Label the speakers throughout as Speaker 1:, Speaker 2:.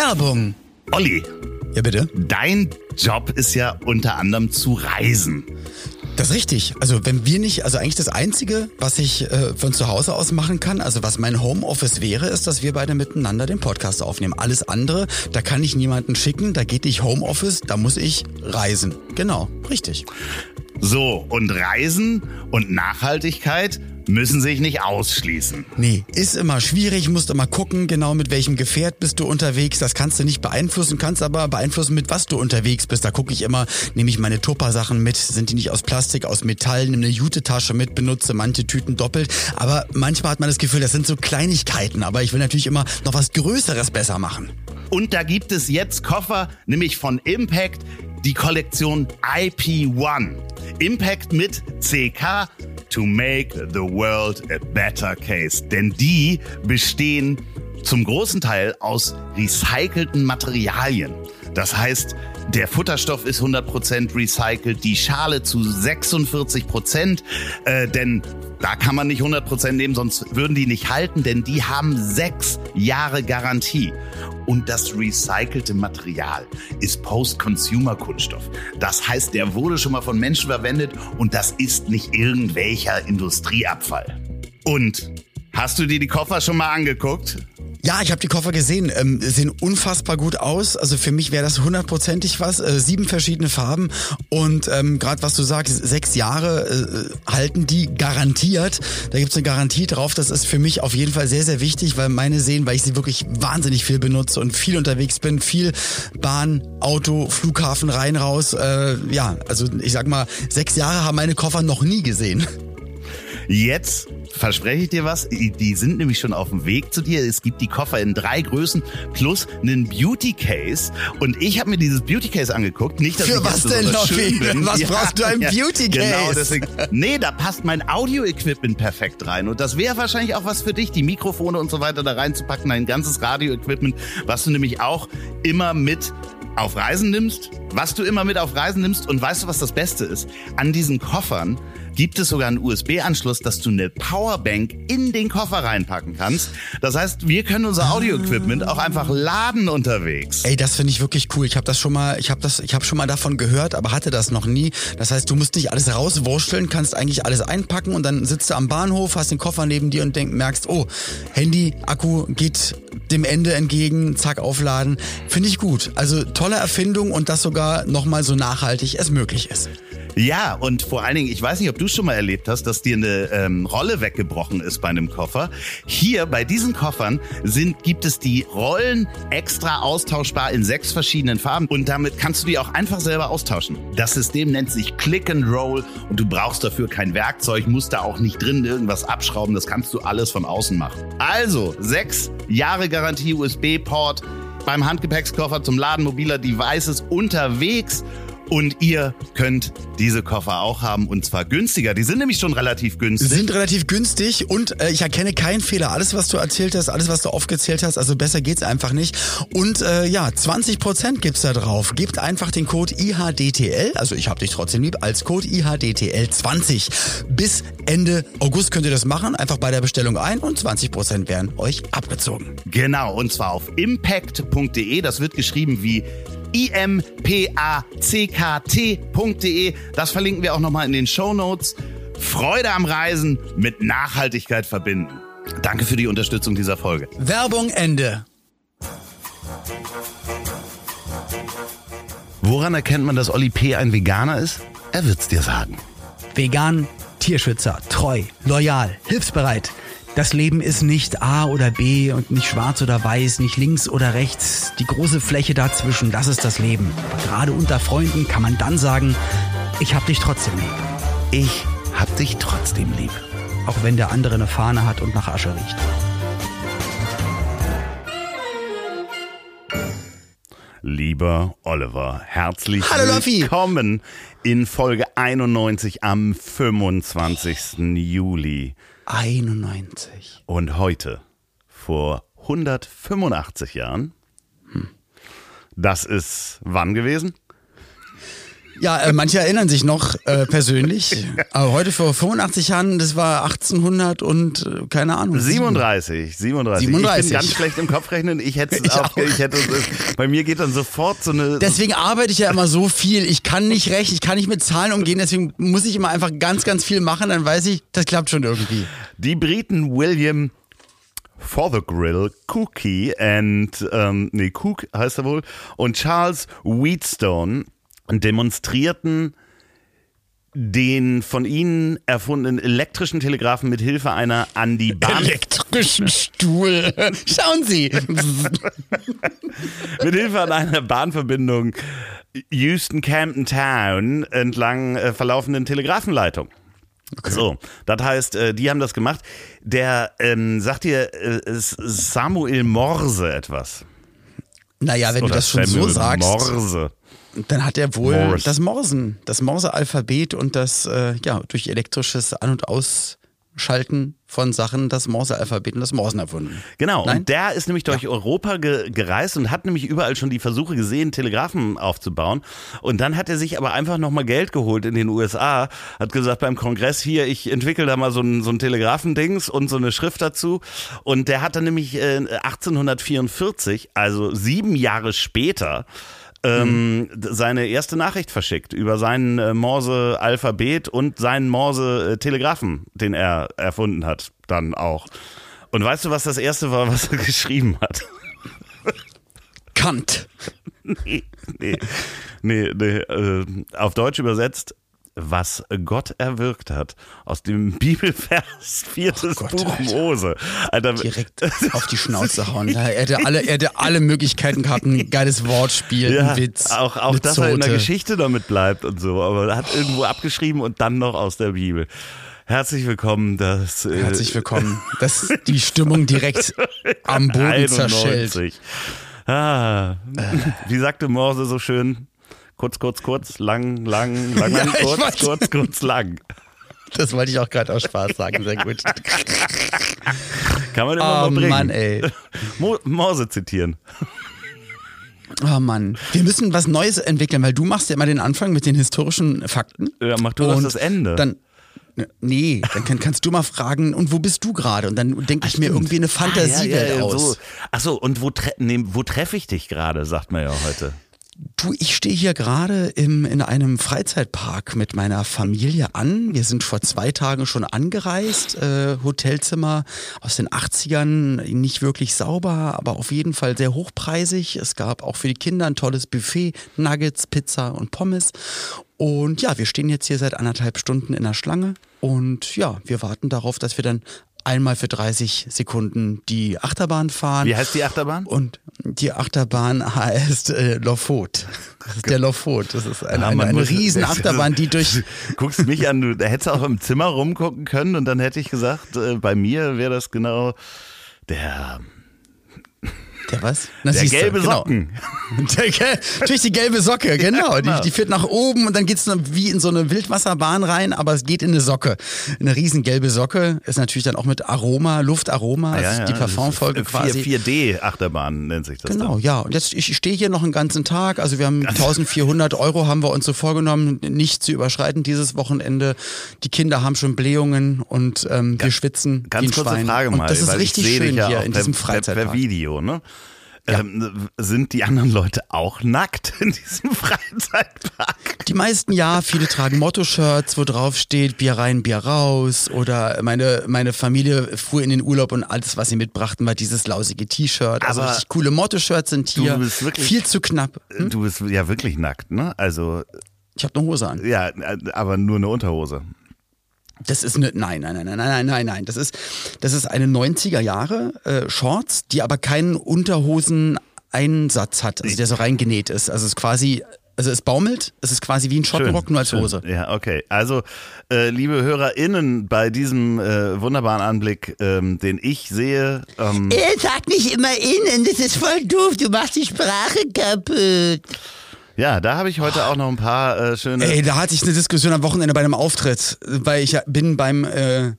Speaker 1: Werbung.
Speaker 2: Olli,
Speaker 1: Ja, bitte.
Speaker 2: dein Job ist ja unter anderem zu reisen.
Speaker 1: Das ist richtig. Also wenn wir nicht, also eigentlich das Einzige, was ich äh, von zu Hause aus machen kann, also was mein Homeoffice wäre, ist, dass wir beide miteinander den Podcast aufnehmen. Alles andere, da kann ich niemanden schicken, da geht nicht Homeoffice, da muss ich reisen. Genau, richtig.
Speaker 2: So, und Reisen und Nachhaltigkeit müssen sich nicht ausschließen.
Speaker 1: Nee, ist immer schwierig, musst immer gucken, genau mit welchem Gefährt bist du unterwegs. Das kannst du nicht beeinflussen, kannst aber beeinflussen, mit was du unterwegs bist. Da gucke ich immer, nehme ich meine Tupper-Sachen mit, sind die nicht aus Plastik, aus Metall, nehme eine Jute-Tasche mit, benutze manche Tüten doppelt. Aber manchmal hat man das Gefühl, das sind so Kleinigkeiten. Aber ich will natürlich immer noch was Größeres besser machen.
Speaker 2: Und da gibt es jetzt Koffer, nämlich von Impact, die Kollektion IP1. Impact mit CK to make the world a better case. Denn die bestehen zum großen Teil aus recycelten Materialien. Das heißt, der Futterstoff ist 100% recycelt, die Schale zu 46%, äh, denn da kann man nicht 100% nehmen, sonst würden die nicht halten, denn die haben sechs Jahre Garantie. Und das recycelte Material ist Post-Consumer-Kunststoff. Das heißt, der wurde schon mal von Menschen verwendet und das ist nicht irgendwelcher Industrieabfall. Und hast du dir die Koffer schon mal angeguckt?
Speaker 1: Ja, ich habe die Koffer gesehen, ähm, sehen unfassbar gut aus. Also für mich wäre das hundertprozentig was. Äh, sieben verschiedene Farben und ähm, gerade was du sagst, sechs Jahre äh, halten die garantiert. Da gibt's eine Garantie drauf. Das ist für mich auf jeden Fall sehr, sehr wichtig, weil meine sehen, weil ich sie wirklich wahnsinnig viel benutze und viel unterwegs bin, viel Bahn, Auto, Flughafen rein, raus. Äh, ja, also ich sag mal, sechs Jahre haben meine Koffer noch nie gesehen.
Speaker 2: Jetzt verspreche ich dir was. Die sind nämlich schon auf dem Weg zu dir. Es gibt die Koffer in drei Größen plus einen Beauty Case. Und ich habe mir dieses Beauty Case angeguckt. Nicht, dass
Speaker 1: Für
Speaker 2: ich
Speaker 1: was denn,
Speaker 2: besonders
Speaker 1: Loffi? Was brauchst du ein Beauty Case?
Speaker 2: Genau, deswegen. Nee, da passt mein Audio-Equipment perfekt rein. Und das wäre wahrscheinlich auch was für dich, die Mikrofone und so weiter da reinzupacken. Ein ganzes Radio-Equipment, was du nämlich auch immer mit auf Reisen nimmst, was du immer mit auf Reisen nimmst. Und weißt du, was das Beste ist? An diesen Koffern gibt es sogar einen USB-Anschluss, dass du eine Powerbank in den Koffer reinpacken kannst. Das heißt, wir können unser Audio-Equipment auch einfach laden unterwegs.
Speaker 1: Ey, das finde ich wirklich cool. Ich habe das schon mal, ich habe das, ich habe schon mal davon gehört, aber hatte das noch nie. Das heißt, du musst nicht alles rauswursteln, kannst eigentlich alles einpacken und dann sitzt du am Bahnhof, hast den Koffer neben dir und denk, merkst, oh, Handy, Akku geht dem Ende entgegen, zack, aufladen. Finde ich gut. Also tolle Erfindung und das sogar nochmal so nachhaltig es möglich ist.
Speaker 2: Ja, und vor allen Dingen, ich weiß nicht, ob du schon mal erlebt hast, dass dir eine ähm, Rolle weggebrochen ist bei einem Koffer. Hier bei diesen Koffern sind, gibt es die Rollen extra austauschbar in sechs verschiedenen Farben und damit kannst du die auch einfach selber austauschen. Das System nennt sich Click and Roll und du brauchst dafür kein Werkzeug, musst da auch nicht drin irgendwas abschrauben, das kannst du alles von außen machen. Also, sechs Jahre Garantie USB-Port beim Handgepäckskoffer zum Laden mobiler Devices unterwegs und ihr könnt diese Koffer auch haben und zwar günstiger. Die sind nämlich schon relativ günstig.
Speaker 1: Sind relativ günstig und äh, ich erkenne keinen Fehler. Alles, was du erzählt hast, alles, was du aufgezählt hast, also besser geht's einfach nicht. Und äh, ja, 20% gibt's da drauf. Gebt einfach den Code IHDTL, also ich hab dich trotzdem lieb, als Code IHDTL20. Bis Ende August könnt ihr das machen. Einfach bei der Bestellung ein und 20% werden euch abgezogen.
Speaker 2: Genau, und zwar auf impact.de. Das wird geschrieben wie impackt.de. Das verlinken wir auch nochmal in den Show Notes. Freude am Reisen mit Nachhaltigkeit verbinden. Danke für die Unterstützung dieser Folge.
Speaker 1: Werbung Ende.
Speaker 2: Woran erkennt man, dass Olli P. ein Veganer ist? Er wird's dir sagen.
Speaker 3: Vegan, Tierschützer, treu, loyal, hilfsbereit. Das Leben ist nicht A oder B und nicht schwarz oder weiß, nicht links oder rechts. Die große Fläche dazwischen, das ist das Leben. Aber gerade unter Freunden kann man dann sagen, ich hab dich trotzdem lieb.
Speaker 2: Ich hab dich trotzdem lieb.
Speaker 3: Auch wenn der andere eine Fahne hat und nach Asche riecht.
Speaker 2: Lieber Oliver, herzlich
Speaker 1: Hallo,
Speaker 2: willkommen in Folge 91 am 25. Juli.
Speaker 1: 91.
Speaker 2: Und heute, vor 185 Jahren, das ist wann gewesen?
Speaker 1: Ja, äh, manche erinnern sich noch äh, persönlich. Aber heute vor 85 Jahren, das war 1800 und äh, keine Ahnung.
Speaker 2: 37, 37.
Speaker 1: 37.
Speaker 2: Ich bin ganz schlecht im Kopfrechnen. Ich hätte es
Speaker 1: Ich
Speaker 2: auch, ich hätte bei mir geht dann sofort so eine
Speaker 1: Deswegen arbeite ich ja immer so viel. Ich kann nicht recht, ich kann nicht mit Zahlen umgehen, deswegen muss ich immer einfach ganz, ganz viel machen, dann weiß ich, das klappt schon irgendwie.
Speaker 2: Die Briten William Fothergill Cookie and ähm, nee, Cook heißt er wohl und Charles Wheatstone demonstrierten den von ihnen erfundenen elektrischen Telegraphen mit Hilfe einer an die Bahn
Speaker 1: Elektrischen Stuhl. Schauen Sie.
Speaker 2: mit Hilfe an einer Bahnverbindung Houston Camden Town entlang äh, verlaufenden Telegrafenleitung. So, das heißt, äh, die haben das gemacht. Der ähm, sagt dir äh, Samuel Morse etwas.
Speaker 1: Naja, wenn du
Speaker 2: Oder
Speaker 1: das schon so
Speaker 2: Samuel
Speaker 1: sagst,
Speaker 2: Morse.
Speaker 1: Dann hat er wohl
Speaker 2: Morse.
Speaker 1: das Morsen, das Morse-Alphabet und das, äh, ja, durch elektrisches An- und Ausschalten von Sachen das Morse-Alphabet und das Morsen erfunden.
Speaker 2: Genau,
Speaker 1: Nein?
Speaker 2: und der ist nämlich durch Europa ge gereist und hat nämlich überall schon die Versuche gesehen, Telegraphen aufzubauen. Und dann hat er sich aber einfach nochmal Geld geholt in den USA, hat gesagt beim Kongress hier, ich entwickle da mal so ein, so ein Telegraphendings und so eine Schrift dazu. Und der hat dann nämlich äh, 1844, also sieben Jahre später, ähm, d- seine erste Nachricht verschickt über sein äh, Morse-Alphabet und seinen Morse-Telegraphen, den er erfunden hat, dann auch. Und weißt du, was das erste war, was er geschrieben hat?
Speaker 1: Kant.
Speaker 2: nee, nee, nee, nee äh, auf Deutsch übersetzt, was Gott erwirkt hat. Aus dem Bibelvers, viertes
Speaker 1: Gott,
Speaker 2: Buch
Speaker 1: Alter.
Speaker 2: Mose. Alter,
Speaker 1: Direkt auf die Schnauze hauen. Er hätte alle, er hätte alle Möglichkeiten gehabt, ein geiles Wortspiel,
Speaker 2: ja,
Speaker 1: ein Witz.
Speaker 2: auch, auch dass er in der
Speaker 1: Zote.
Speaker 2: Geschichte damit bleibt und so, aber er hat irgendwo abgeschrieben und dann noch aus der Bibel. Herzlich willkommen, das äh,
Speaker 1: Herzlich willkommen. Das die Stimmung direkt am Boden zerschellt.
Speaker 2: 91. Ah, wie sagte Morse so schön? Kurz, kurz, kurz, lang, lang, lang, lang,
Speaker 1: Ja,
Speaker 2: kurz,
Speaker 1: weiß.
Speaker 2: kurz, kurz, lang.
Speaker 1: Das wollte ich auch gerade aus Spaß sagen. Sehr gut.
Speaker 2: Kann man immer
Speaker 1: Oh
Speaker 2: mal bringen.
Speaker 1: Mann, ey.
Speaker 2: Mo Morse zitieren.
Speaker 1: Oh Mann. Wir müssen was Neues entwickeln, weil du machst ja immer den Anfang mit den historischen Fakten.
Speaker 2: Ja, mach du das Ende.
Speaker 1: Dann, nee, dann kann, kannst du mal fragen, und wo bist du gerade? Und dann denke ich mir irgendwie eine Fantasiewelt
Speaker 2: Ah, ja, ja,
Speaker 1: aus.
Speaker 2: So. Achso, und wo, tre nee, wo treffe ich dich gerade, sagt man ja heute.
Speaker 1: Du, ich stehe hier gerade in einem Freizeitpark mit meiner Familie an. Wir sind vor zwei Tagen schon angereist. Äh, Hotelzimmer aus den 80ern, nicht wirklich sauber, aber auf jeden Fall sehr hochpreisig. Es gab auch für die Kinder ein tolles Buffet, Nuggets, Pizza und Pommes. Und ja, wir stehen jetzt hier seit anderthalb Stunden in der Schlange. Und ja, wir warten darauf, dass wir dann einmal für 30 Sekunden die Achterbahn fahren.
Speaker 2: Wie heißt die Achterbahn?
Speaker 1: Und die Achterbahn heißt äh, Lofot. Das ist der Lofot. Das ist eine,
Speaker 2: Ah,
Speaker 1: eine, eine riesen Achterbahn, die durch.
Speaker 2: Du guckst mich an, du hättest auch im Zimmer rumgucken können und dann hätte ich gesagt, äh, bei mir wäre das genau der,
Speaker 1: Der was? Na,
Speaker 2: der gelbe
Speaker 1: genau.
Speaker 2: Socken.
Speaker 1: Der, gel- durch die gelbe Socke, genau. Die, die führt nach oben und dann geht's dann wie in so eine Wildwasserbahn rein, aber es geht in eine Socke. Eine riesen gelbe Socke ist natürlich dann auch mit Aroma, Luftaroma,
Speaker 2: Ah, Ja,
Speaker 1: also
Speaker 2: ja,
Speaker 1: die Parfumfolge quasi.
Speaker 2: 4D-Achterbahn nennt sich das.
Speaker 1: Genau,
Speaker 2: dann.
Speaker 1: ja. Und jetzt, ich stehe hier noch einen ganzen Tag. Also wir haben 1400 Euro haben wir uns so vorgenommen, nicht zu überschreiten dieses Wochenende. Die Kinder haben schon Blähungen und ähm, wir schwitzen
Speaker 2: Ganz kurze
Speaker 1: Schwein.
Speaker 2: Frage mal,
Speaker 1: und das ist richtig schön
Speaker 2: ja
Speaker 1: hier in diesem
Speaker 2: per, per
Speaker 1: Freizeitpark.
Speaker 2: Video, ne? Ähm, sind die anderen Leute auch nackt in diesem Freizeitpark?
Speaker 1: Die meisten ja, viele tragen Motto-Shirts, wo drauf steht Bier rein, Bier raus. Oder meine, meine Familie fuhr in den Urlaub und alles, was sie mitbrachten, war dieses lausige T-Shirt. Also richtig coole Motto-Shirts sind hier.
Speaker 2: Du bist wirklich-
Speaker 1: viel zu knapp. Hm?
Speaker 2: Du bist ja wirklich nackt, ne? Also,
Speaker 1: Ich habe eine Hose an.
Speaker 2: ja, aber nur eine Unterhose.
Speaker 1: Das ist eine, nein, nein, nein, nein, nein, nein, nein. Das ist, das ist eine 90er Jahre äh, Shorts, die aber keinen Unterhosen-Einsatz hat, also der so reingenäht ist. Also es ist quasi, also es baumelt, es ist quasi wie ein Schottenrock, nur als
Speaker 2: schön.
Speaker 1: Hose.
Speaker 2: Ja, okay. Also, äh, liebe HörerInnen, bei diesem äh, wunderbaren Anblick, ähm, den ich sehe, ähm,
Speaker 4: Er sagt nicht immer innen, das ist voll doof, du machst die Sprache kaputt.
Speaker 2: Ja, da habe ich heute auch noch ein paar äh, schöne.
Speaker 1: Ey, da hatte ich eine Diskussion am Wochenende bei einem Auftritt, weil ich bin beim, äh,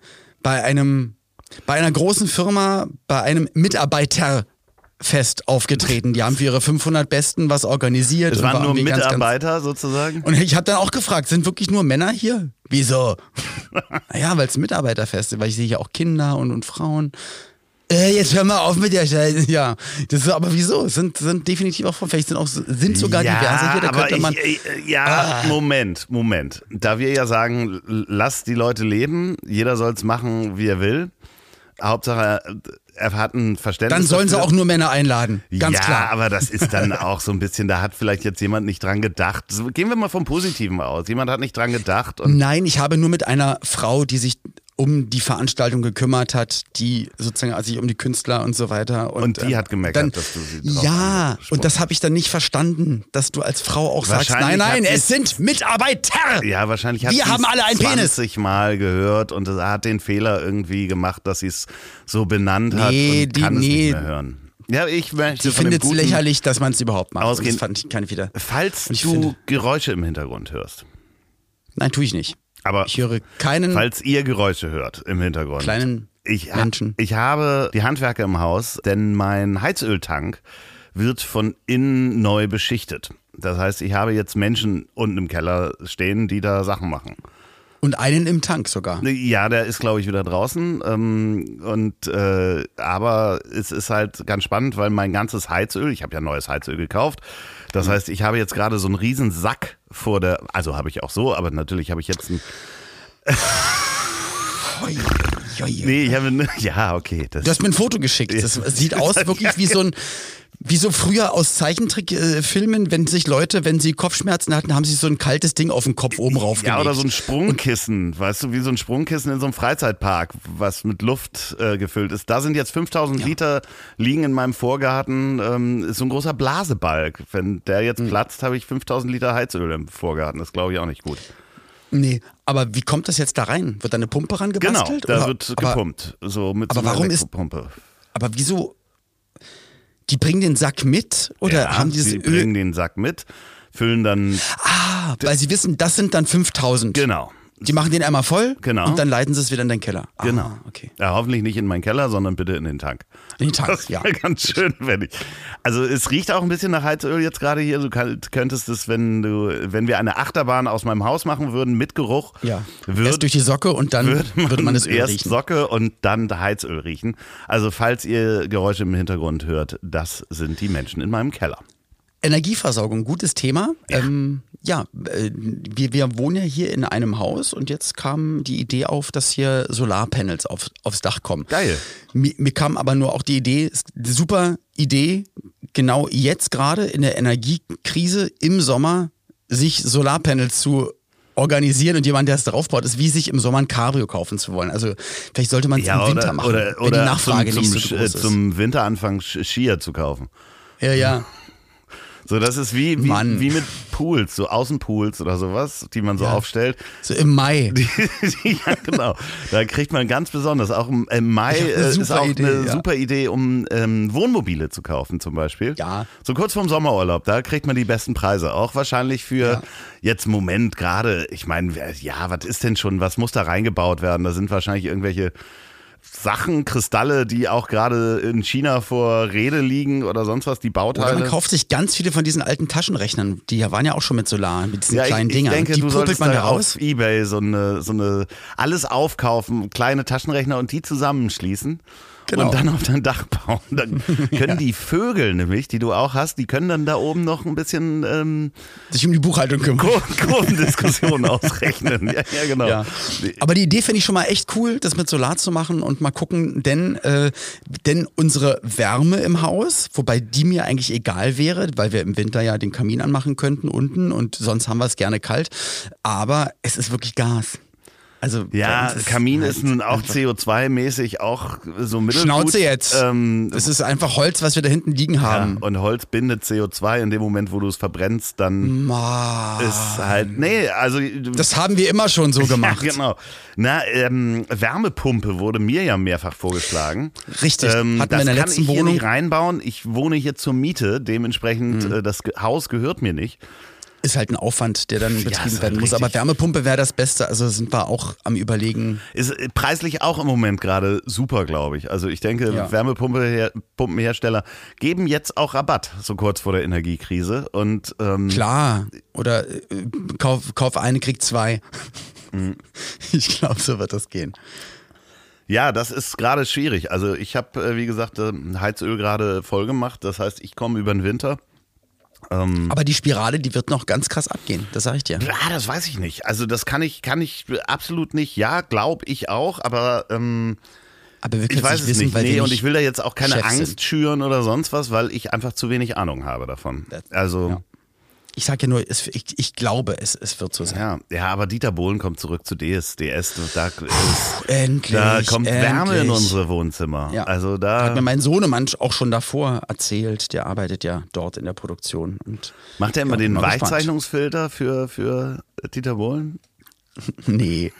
Speaker 1: bei einem, bei einer großen Firma, bei einem Mitarbeiter Fest aufgetreten. Die haben für ihre 500 Besten was organisiert.
Speaker 2: Es waren
Speaker 1: war
Speaker 2: nur
Speaker 1: irgendwie ganz, ganz-
Speaker 2: Mitarbeiter sozusagen.
Speaker 1: Und ich habe dann auch gefragt, sind wirklich nur Männer hier? Wieso? naja, weil es ein Mitarbeiterfest ist, weil ich sehe ja auch Kinder und, und Frauen. Äh, jetzt hör mal auf mit der Scheiße. Ja, das ist, aber wieso? Es sind, sind definitiv auch, vielleicht sind auch, sind sogar diverse hier, da
Speaker 2: aber
Speaker 1: könnte man. Ah.
Speaker 2: Ich, äh, ja, Moment, Moment. Da wir ja sagen, l- lass die Leute leben, jeder soll es machen, wie er will. Hauptsache, er hat ein Verständnis.
Speaker 1: dann sollen sie
Speaker 2: dafür.
Speaker 1: auch nur Männer einladen. Ganz
Speaker 2: ja,
Speaker 1: klar.
Speaker 2: aber das ist dann auch so ein bisschen, da hat vielleicht jetzt jemand nicht dran gedacht. Gehen wir mal vom Positiven aus. Jemand hat nicht dran gedacht
Speaker 1: Nein, ich habe nur mit einer Frau, die sich um die Veranstaltung gekümmert hat, die sozusagen also sich um die Künstler und so weiter. Und,
Speaker 2: Und die
Speaker 1: ähm,
Speaker 2: hat
Speaker 1: dann,
Speaker 2: dass du sie drauf
Speaker 1: Ja, und das habe ich dann nicht verstanden, dass du als Frau auch sagst, nein, nein,
Speaker 2: hat
Speaker 1: es
Speaker 2: sie-
Speaker 1: sind Mitarbeiter.
Speaker 2: Ja, wahrscheinlich hat
Speaker 1: Wir haben alle einen Penis.
Speaker 2: 20 Mal gehört und hat den Fehler irgendwie gemacht, dass sie es so benannt hat
Speaker 1: Nee,
Speaker 2: und
Speaker 1: die-
Speaker 2: kann es
Speaker 1: nee.
Speaker 2: nicht mehr hören. Ja, ich möchte
Speaker 1: Sie findet es lächerlich, dass man es überhaupt macht.
Speaker 2: Ausgehen-
Speaker 1: Das fand ich, ich wieder.
Speaker 2: Falls du
Speaker 1: finde-
Speaker 2: Geräusche im Hintergrund hörst,
Speaker 1: Nein, tue ich nicht.
Speaker 2: Aber
Speaker 1: Ich höre keinen
Speaker 2: falls ihr Geräusche hört im Hintergrund,
Speaker 1: kleinen
Speaker 2: ich,
Speaker 1: Menschen.
Speaker 2: ich habe die Handwerker im Haus, denn mein Heizöltank wird von innen neu beschichtet. Das heißt, ich habe jetzt Menschen unten im Keller stehen, die da Sachen machen.
Speaker 1: Und einen im Tank sogar.
Speaker 2: Ja, der ist, glaube ich, wieder draußen. Ähm, und äh, aber es ist halt ganz spannend, weil mein ganzes Heizöl, ich habe ja neues Heizöl gekauft. Das heißt, ich habe jetzt gerade so einen riesen Sack vor der, also habe ich auch so, aber natürlich habe ich jetzt einen, nee, ich habe, einen- ja, okay. Das,
Speaker 1: Du hast mir ein Foto geschickt. Das sieht aus wirklich wie so ein, wie so früher aus Zeichentrickfilmen, wenn sich Leute, wenn sie Kopfschmerzen hatten, haben sie so ein kaltes Ding auf den Kopf oben raufgelegt.
Speaker 2: ja, oder so ein Sprungkissen, weißt du, wie so ein Sprungkissen in so einem Freizeitpark, was mit Luft äh, gefüllt ist. Da sind jetzt 5000 Liter liegen in meinem Vorgarten, ähm, ist so ein großer Blasebalg. Wenn der jetzt platzt, habe ich 5000 Liter Heizöl im Vorgarten. Das glaube ich auch nicht gut.
Speaker 1: Nee, aber wie kommt das jetzt da rein? Wird da eine Pumpe
Speaker 2: Genau,
Speaker 1: rangebastelt?
Speaker 2: da
Speaker 1: Oder-
Speaker 2: wird
Speaker 1: aber,
Speaker 2: gepumpt. So mit
Speaker 1: aber
Speaker 2: so einer
Speaker 1: warum ist-
Speaker 2: Elektropumpe.
Speaker 1: Aber wieso? Die bringen den Sack mit oder
Speaker 2: ja,
Speaker 1: haben dieses
Speaker 2: sie bringen den Sack mit, füllen dann,
Speaker 1: Ah, weil sie wissen, das sind dann 5000.
Speaker 2: genau.
Speaker 1: Die machen den einmal voll
Speaker 2: Genau.
Speaker 1: und dann leiten sie es wieder in den Keller. Ah,
Speaker 2: Genau.
Speaker 1: okay.
Speaker 2: Ja, hoffentlich nicht in meinen Keller, sondern bitte in den Tank.
Speaker 1: In den Tank,
Speaker 2: Das
Speaker 1: ja.
Speaker 2: ganz schön, wenn ich. Also es riecht auch ein bisschen nach Heizöl jetzt gerade hier. Du könntest es, wenn du, wenn wir eine Achterbahn aus meinem Haus machen würden mit Geruch,
Speaker 1: Ja.
Speaker 2: würde,
Speaker 1: Erst durch die Socke und dann
Speaker 2: würde man,
Speaker 1: würde man das Öl
Speaker 2: erst
Speaker 1: riechen.
Speaker 2: Socke und dann Heizöl riechen. Also falls ihr Geräusche im Hintergrund hört, das sind die Menschen in meinem Keller.
Speaker 1: Energieversorgung, gutes Thema. Ja, ähm, ja äh, wir, wir wohnen ja hier in einem Haus und jetzt kam die Idee auf, dass hier Solarpanels auf, aufs Dach kommen.
Speaker 2: Geil.
Speaker 1: Mir, mir kam aber nur auch die Idee, super Idee, genau jetzt gerade in der Energiekrise im Sommer sich Solarpanels zu organisieren und jemand, der es draufbaut, ist wie sich im Sommer ein Cabrio kaufen zu wollen. Also vielleicht sollte man es im Winter machen,
Speaker 2: oder,
Speaker 1: wenn
Speaker 2: oder
Speaker 1: die Nachfrage
Speaker 2: zum,
Speaker 1: nicht
Speaker 2: zum,
Speaker 1: so
Speaker 2: äh,
Speaker 1: groß ist.
Speaker 2: zum Winteranfang Skier zu kaufen.
Speaker 1: ja, ja.
Speaker 2: So, das ist wie, wie,
Speaker 1: Mann.
Speaker 2: wie mit Pools, so Außenpools oder sowas, die man so
Speaker 1: Ja.
Speaker 2: aufstellt.
Speaker 1: So im Mai.
Speaker 2: ja, genau. Da kriegt man ganz besonders. Auch im, im Mai äh, ist auch
Speaker 1: Idee,
Speaker 2: eine
Speaker 1: ja.
Speaker 2: super Idee, um ähm, Wohnmobile zu kaufen, zum Beispiel.
Speaker 1: Ja.
Speaker 2: So kurz vorm Sommerurlaub, da kriegt man die besten Preise. Auch wahrscheinlich für
Speaker 1: Ja.
Speaker 2: jetzt Moment gerade, ich meine, ja, was ist denn schon, was muss da reingebaut werden? Da sind wahrscheinlich irgendwelche Sachen, Kristalle, die auch gerade in China vor Rede liegen oder sonst was, die
Speaker 1: Oder
Speaker 2: Bauteile.
Speaker 1: man kauft sich ganz viele von diesen alten Taschenrechnern, die waren ja auch schon mit Solar, mit diesen
Speaker 2: Ja,
Speaker 1: kleinen
Speaker 2: ich, ich
Speaker 1: Dingern.
Speaker 2: denke,
Speaker 1: die
Speaker 2: du
Speaker 1: puppelt
Speaker 2: solltest
Speaker 1: man
Speaker 2: da
Speaker 1: da raus.
Speaker 2: auf Ebay so eine, so eine, alles aufkaufen, kleine Taschenrechner und die zusammenschließen.
Speaker 1: Genau.
Speaker 2: Und dann auf dein Dach bauen. Dann können die Vögel nämlich, die du auch hast, die können dann da oben noch ein bisschen ähm,
Speaker 1: Sich um die Buchhaltung kümmern.
Speaker 2: Kur Kurvendiskussionen ausrechnen. Ja, ja genau.
Speaker 1: Ja. Aber die Idee finde ich schon mal echt cool, das mit Solar zu machen und mal gucken, denn, äh, denn unsere Wärme im Haus, wobei die mir eigentlich egal wäre, weil wir im Winter ja den Kamin anmachen könnten unten und sonst haben wir es gerne kalt, aber es ist wirklich Gas. Also
Speaker 2: Ja,
Speaker 1: uns
Speaker 2: Kamin
Speaker 1: halt
Speaker 2: ist nun auch
Speaker 1: einfach-
Speaker 2: CO2-mäßig auch so mittelgut.
Speaker 1: Schnauze jetzt.
Speaker 2: Ähm,
Speaker 1: Es ist einfach Holz, was wir da hinten liegen
Speaker 2: ja,
Speaker 1: haben.
Speaker 2: und Holz bindet CO2 in dem Moment, wo du es verbrennst, dann
Speaker 1: Ma.
Speaker 2: ist halt, nee, also
Speaker 1: Das haben wir immer schon so gemacht.
Speaker 2: Ja, genau. Na, ähm, Wärmepumpe wurde mir ja mehrfach vorgeschlagen.
Speaker 1: Richtig.
Speaker 2: Ähm,
Speaker 1: Hatten wir
Speaker 2: das
Speaker 1: in der
Speaker 2: kann
Speaker 1: letzten
Speaker 2: ich hier
Speaker 1: Wohnung.
Speaker 2: nicht reinbauen. Ich wohne hier zur Miete, dementsprechend
Speaker 1: Mhm.
Speaker 2: äh, das Haus gehört mir nicht.
Speaker 1: Ist halt ein Aufwand, der dann betrieben werden
Speaker 2: halt
Speaker 1: muss. Aber. Wärmepumpe wäre das Beste. Also sind wir auch am Überlegen.
Speaker 2: Ist äh, preislich auch im Moment gerade super, glaube ich. Also ich denke,
Speaker 1: Ja.
Speaker 2: Wärmepumpenhersteller geben jetzt auch Rabatt, so kurz vor der Energiekrise. Und ähm,
Speaker 1: Klar. Oder äh, kauf, kauf eine, krieg zwei.
Speaker 2: Mhm.
Speaker 1: Ich glaube, so wird das gehen.
Speaker 2: ja, das ist gerade schwierig. Also ich habe, äh, wie gesagt, äh, Heizöl gerade voll gemacht. Das heißt, ich komme über den Winter.
Speaker 1: Aber die Spirale, die wird noch ganz krass abgehen. Das sage ich dir.
Speaker 2: Ja, das weiß ich nicht. Also das kann ich, kann ich absolut nicht. Ja, glaube ich auch, aber ähm,
Speaker 1: Aber wir
Speaker 2: ich weiß
Speaker 1: nicht
Speaker 2: es
Speaker 1: wissen,
Speaker 2: nicht. Nee,
Speaker 1: wir
Speaker 2: und
Speaker 1: nicht
Speaker 2: ich will da jetzt auch keine
Speaker 1: Chefs
Speaker 2: Angst
Speaker 1: sind.
Speaker 2: schüren oder sonst was, weil ich einfach zu wenig Ahnung habe davon. Also
Speaker 1: Ja. Ich sage ja nur, es, ich, ich glaube, es, es wird so sein.
Speaker 2: ja, ja, aber Dieter Bohlen kommt zurück zu DSDS. und Da, ist,
Speaker 1: Endlich.
Speaker 2: da kommt
Speaker 1: endlich.
Speaker 2: Wärme in unsere Wohnzimmer.
Speaker 1: Ja.
Speaker 2: Also da
Speaker 1: Hat mir mein Sohnemann auch schon davor erzählt. Der arbeitet ja dort in der Produktion. Und
Speaker 2: macht er immer
Speaker 1: Ja,
Speaker 2: den. Weichzeichnungsfilter für für Dieter Bohlen.
Speaker 1: Nee.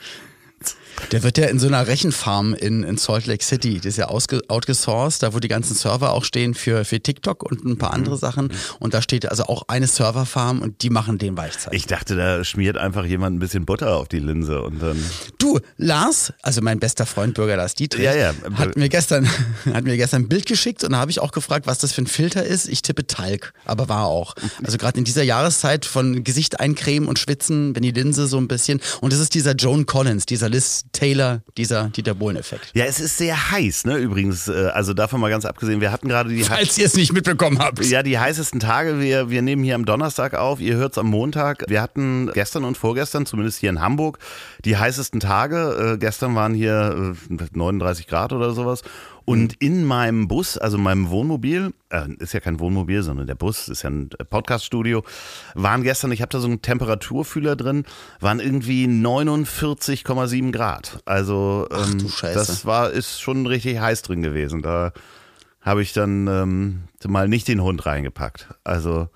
Speaker 1: Der wird ja in so einer Rechenfarm in, in Salt Lake City, das ist ja outgesourced, da wo die ganzen Server auch stehen für, für TikTok und ein
Speaker 2: Mhm.
Speaker 1: paar andere Sachen. Und da steht also auch eine Serverfarm und die machen den Weichzeichner.
Speaker 2: Ich dachte, da schmiert einfach jemand ein bisschen Butter auf die Linse und dann.
Speaker 1: Du, Lars, also mein bester Freund Bürger Lars Dietrich,
Speaker 2: Ja, ja.
Speaker 1: hat mir gestern hat mir gestern ein Bild geschickt und da habe ich auch gefragt, was das für ein Filter ist. Ich tippe Talg, aber war auch. Also gerade in dieser Jahreszeit von Gesicht eincremen und schwitzen, wenn die Linse so ein bisschen und es ist dieser Joan Collins, dieser Taylor, dieser Dieter Bohlen-Effekt.
Speaker 2: Ja, es ist sehr heiß, ne? Übrigens, äh, also davon mal ganz abgesehen, wir hatten gerade die
Speaker 1: Falls ihr es nicht mitbekommen habt.
Speaker 2: Ja, die heißesten Tage. Wir, wir nehmen hier am Donnerstag auf. Ihr hört's am Montag. Wir hatten gestern und vorgestern, zumindest hier in Hamburg, die heißesten Tage. Äh, gestern waren hier äh, 39 Grad oder sowas. Und in meinem Bus, also meinem Wohnmobil, äh, ist ja kein Wohnmobil, sondern der Bus ist ja ein Podcaststudio, waren gestern, ich habe da so einen Temperaturfühler drin, waren irgendwie 49,7 Grad. Also ähm,
Speaker 1: du Scheiße.
Speaker 2: das war ist schon richtig heiß drin gewesen. Da habe ich dann ähm, mal nicht den Hund reingepackt. Also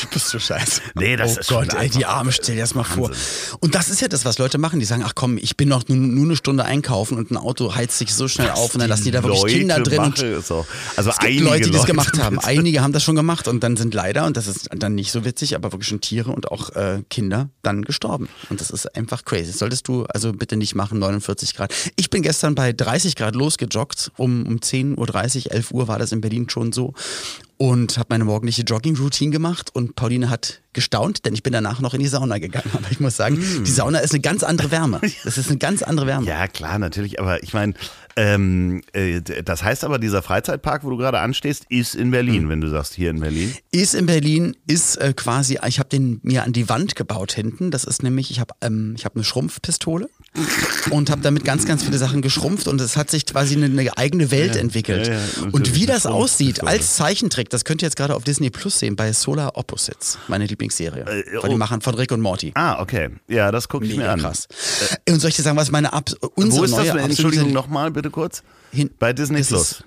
Speaker 1: Du bist so scheiße.
Speaker 2: Nee, das
Speaker 1: oh
Speaker 2: ist
Speaker 1: Gott, ey, die Arme, stell dir das mal vor.
Speaker 2: Wahnsinn.
Speaker 1: Und das ist ja das, was Leute machen. Die sagen, ach komm, ich bin noch nur, nur eine Stunde einkaufen und ein Auto heizt sich so schnell auf und dann lassen die da wirklich
Speaker 2: Leute
Speaker 1: Kinder drin.
Speaker 2: Es auch. Also
Speaker 1: es
Speaker 2: einige
Speaker 1: Leute, die es gemacht haben. Einige haben das schon gemacht und dann sind leider, und das ist dann nicht so witzig, aber wirklich schon Tiere und auch äh, Kinder dann gestorben. Und das ist einfach crazy. Das solltest du also bitte nicht machen, 49 Grad. Ich bin gestern bei 30 Grad losgejoggt. Um, um 10.30 Uhr, 11 Uhr war das in Berlin schon so. Und habe meine morgendliche Jogging-Routine gemacht und Pauline hat gestaunt, denn ich bin danach noch in die Sauna gegangen. Aber ich muss sagen, die Sauna ist eine ganz andere Wärme. Das ist eine ganz andere Wärme.
Speaker 2: Ja, klar, natürlich. Aber ich meine, ähm, äh, das heißt aber, dieser Freizeitpark, wo du gerade anstehst, ist in Berlin,
Speaker 1: Hm.
Speaker 2: wenn du sagst, hier in Berlin.
Speaker 1: Ist in Berlin, ist äh, quasi, ich habe den mir an die Wand gebaut hinten. Das ist nämlich, ich habe ähm, ich hab eine Schrumpfpistole und habe damit ganz, ganz viele Sachen geschrumpft und es hat sich quasi eine, eine eigene Welt entwickelt.
Speaker 2: ja, ja,
Speaker 1: und wie das aussieht als Zeichentrick, das könnt ihr jetzt gerade auf Disney Plus sehen bei Solar Opposites, meine Lieblingsserie.
Speaker 2: Äh,
Speaker 1: von
Speaker 2: oh.
Speaker 1: den Machern von Rick und Morty.
Speaker 2: Ah, okay. Ja, das gucke ich mir an.
Speaker 1: krass. Und soll ich dir sagen, was meine Ab unsere
Speaker 2: Wo ist das?
Speaker 1: neue absolute-
Speaker 2: Entschuldigung, nochmal bitte kurz.
Speaker 1: Hin-
Speaker 2: Bei Disney
Speaker 1: Das
Speaker 2: Plus.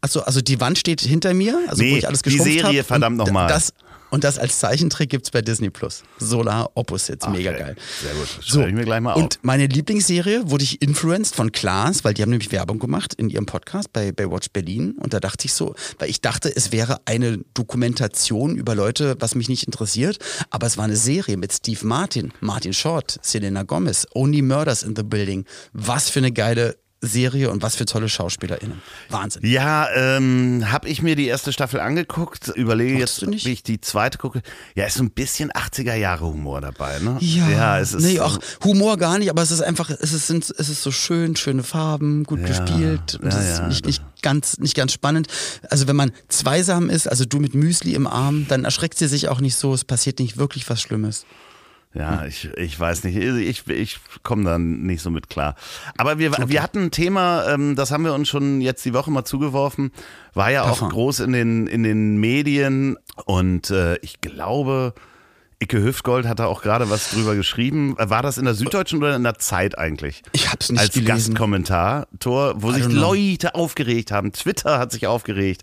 Speaker 1: Achso, also die Wand steht hinter mir, also wo
Speaker 2: Nee,
Speaker 1: ich alles
Speaker 2: die
Speaker 1: geschrumpft
Speaker 2: Serie,
Speaker 1: hab.
Speaker 2: verdammt
Speaker 1: Und
Speaker 2: noch mal.
Speaker 1: Das, und das als Zeichentrick gibt's bei Disney Plus. Solar Opposites, mega
Speaker 2: Okay,
Speaker 1: geil.
Speaker 2: Sehr gut. Das schreibe ich mir gleich mal auf.
Speaker 1: Und meine Lieblingsserie wurde ich influenced von Klaas, weil die haben nämlich Werbung gemacht in ihrem Podcast bei, bei Watch Berlin. Und da dachte ich so, weil ich dachte, es wäre eine Dokumentation über Leute, was mich nicht interessiert. Aber es war eine Serie mit Steve Martin, Martin Short, Selena Gomez, Only Murders in the Building. Was für eine geile Serie und was für tolle SchauspielerInnen. Wahnsinn.
Speaker 2: Ja, ähm, habe ich mir die erste Staffel angeguckt, überlege
Speaker 1: Mochtest
Speaker 2: jetzt, wie ich die zweite gucke. Ja, ist so ein bisschen 80er Jahre Humor dabei, ne?
Speaker 1: Ja,
Speaker 2: es ist
Speaker 1: nee, auch Humor gar nicht, aber es ist einfach, es ist, es ist so schön, schöne Farben, gut
Speaker 2: Ja,
Speaker 1: gespielt. Und
Speaker 2: ja,
Speaker 1: es ist
Speaker 2: ja,
Speaker 1: nicht, nicht ganz, nicht ganz spannend. Also wenn man zweisam ist, also du mit Müsli im Arm, dann erschreckt sie sich auch nicht so, es passiert nicht wirklich was Schlimmes.
Speaker 2: Ja, ich, ich weiß nicht. Ich, ich komme da nicht so mit klar. Aber wir, wir hatten ein Thema, ähm, das haben wir uns schon jetzt die Woche mal zugeworfen, war ja auch groß in den, in den Medien und äh, ich glaube, Icke Hüftgold hat da auch gerade was drüber geschrieben. War das in der Süddeutschen oder in der Zeit eigentlich?
Speaker 1: Ich hab's nicht
Speaker 2: Als
Speaker 1: gelesen.
Speaker 2: Gastkommentator, wo sich
Speaker 1: know.
Speaker 2: Leute aufgeregt haben. Twitter hat sich aufgeregt.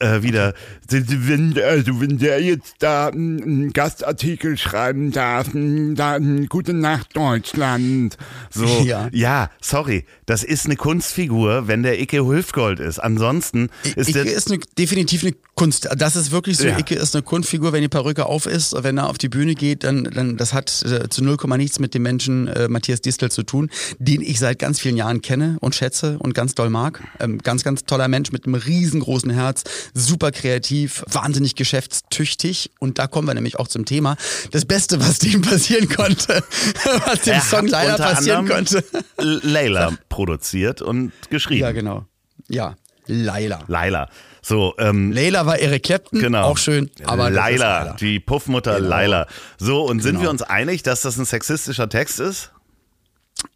Speaker 2: Äh, wieder, wenn, also wenn der jetzt da einen Gastartikel schreiben darf, dann gute Nacht Deutschland. So,
Speaker 1: Ja.
Speaker 2: ja. sorry, das ist eine Kunstfigur, wenn der Icke Hüftgold ist. Ansonsten ist
Speaker 1: Icke
Speaker 2: der,
Speaker 1: ist eine, definitiv eine Kunst. Das ist wirklich so,
Speaker 2: Ja.
Speaker 1: Icke ist eine Kunstfigur, wenn die Perücke auf ist, wenn er auf die Bühne geht, dann, dann das hat äh, zu 0, nichts mit dem Menschen äh, Matthias Distel zu tun, den ich seit ganz vielen Jahren kenne und schätze und ganz doll mag. Ähm, ganz, ganz toller Mensch mit einem riesengroßen Herz, super kreativ, wahnsinnig geschäftstüchtig. Und da kommen wir nämlich auch zum Thema. Das Beste, was dem passieren konnte, was dem
Speaker 2: Er
Speaker 1: Song leider passieren konnte.
Speaker 2: Layla produziert und geschrieben.
Speaker 1: Ja, genau. Ja, Laila.
Speaker 2: Laila. So, ähm,
Speaker 1: Layla war Eric Clapton,
Speaker 2: Genau.
Speaker 1: auch schön, aber
Speaker 2: Laila,
Speaker 1: Laila.
Speaker 2: die Puffmutter
Speaker 1: Genau.
Speaker 2: Laila. So, und sind
Speaker 1: Genau.
Speaker 2: wir uns einig, dass das ein sexistischer Text ist?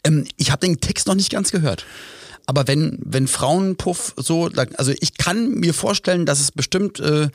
Speaker 1: Ähm, ich habe den Text noch nicht ganz gehört. Aber wenn, wenn Frauenpuff so, also ich kann mir vorstellen, dass es bestimmt äh,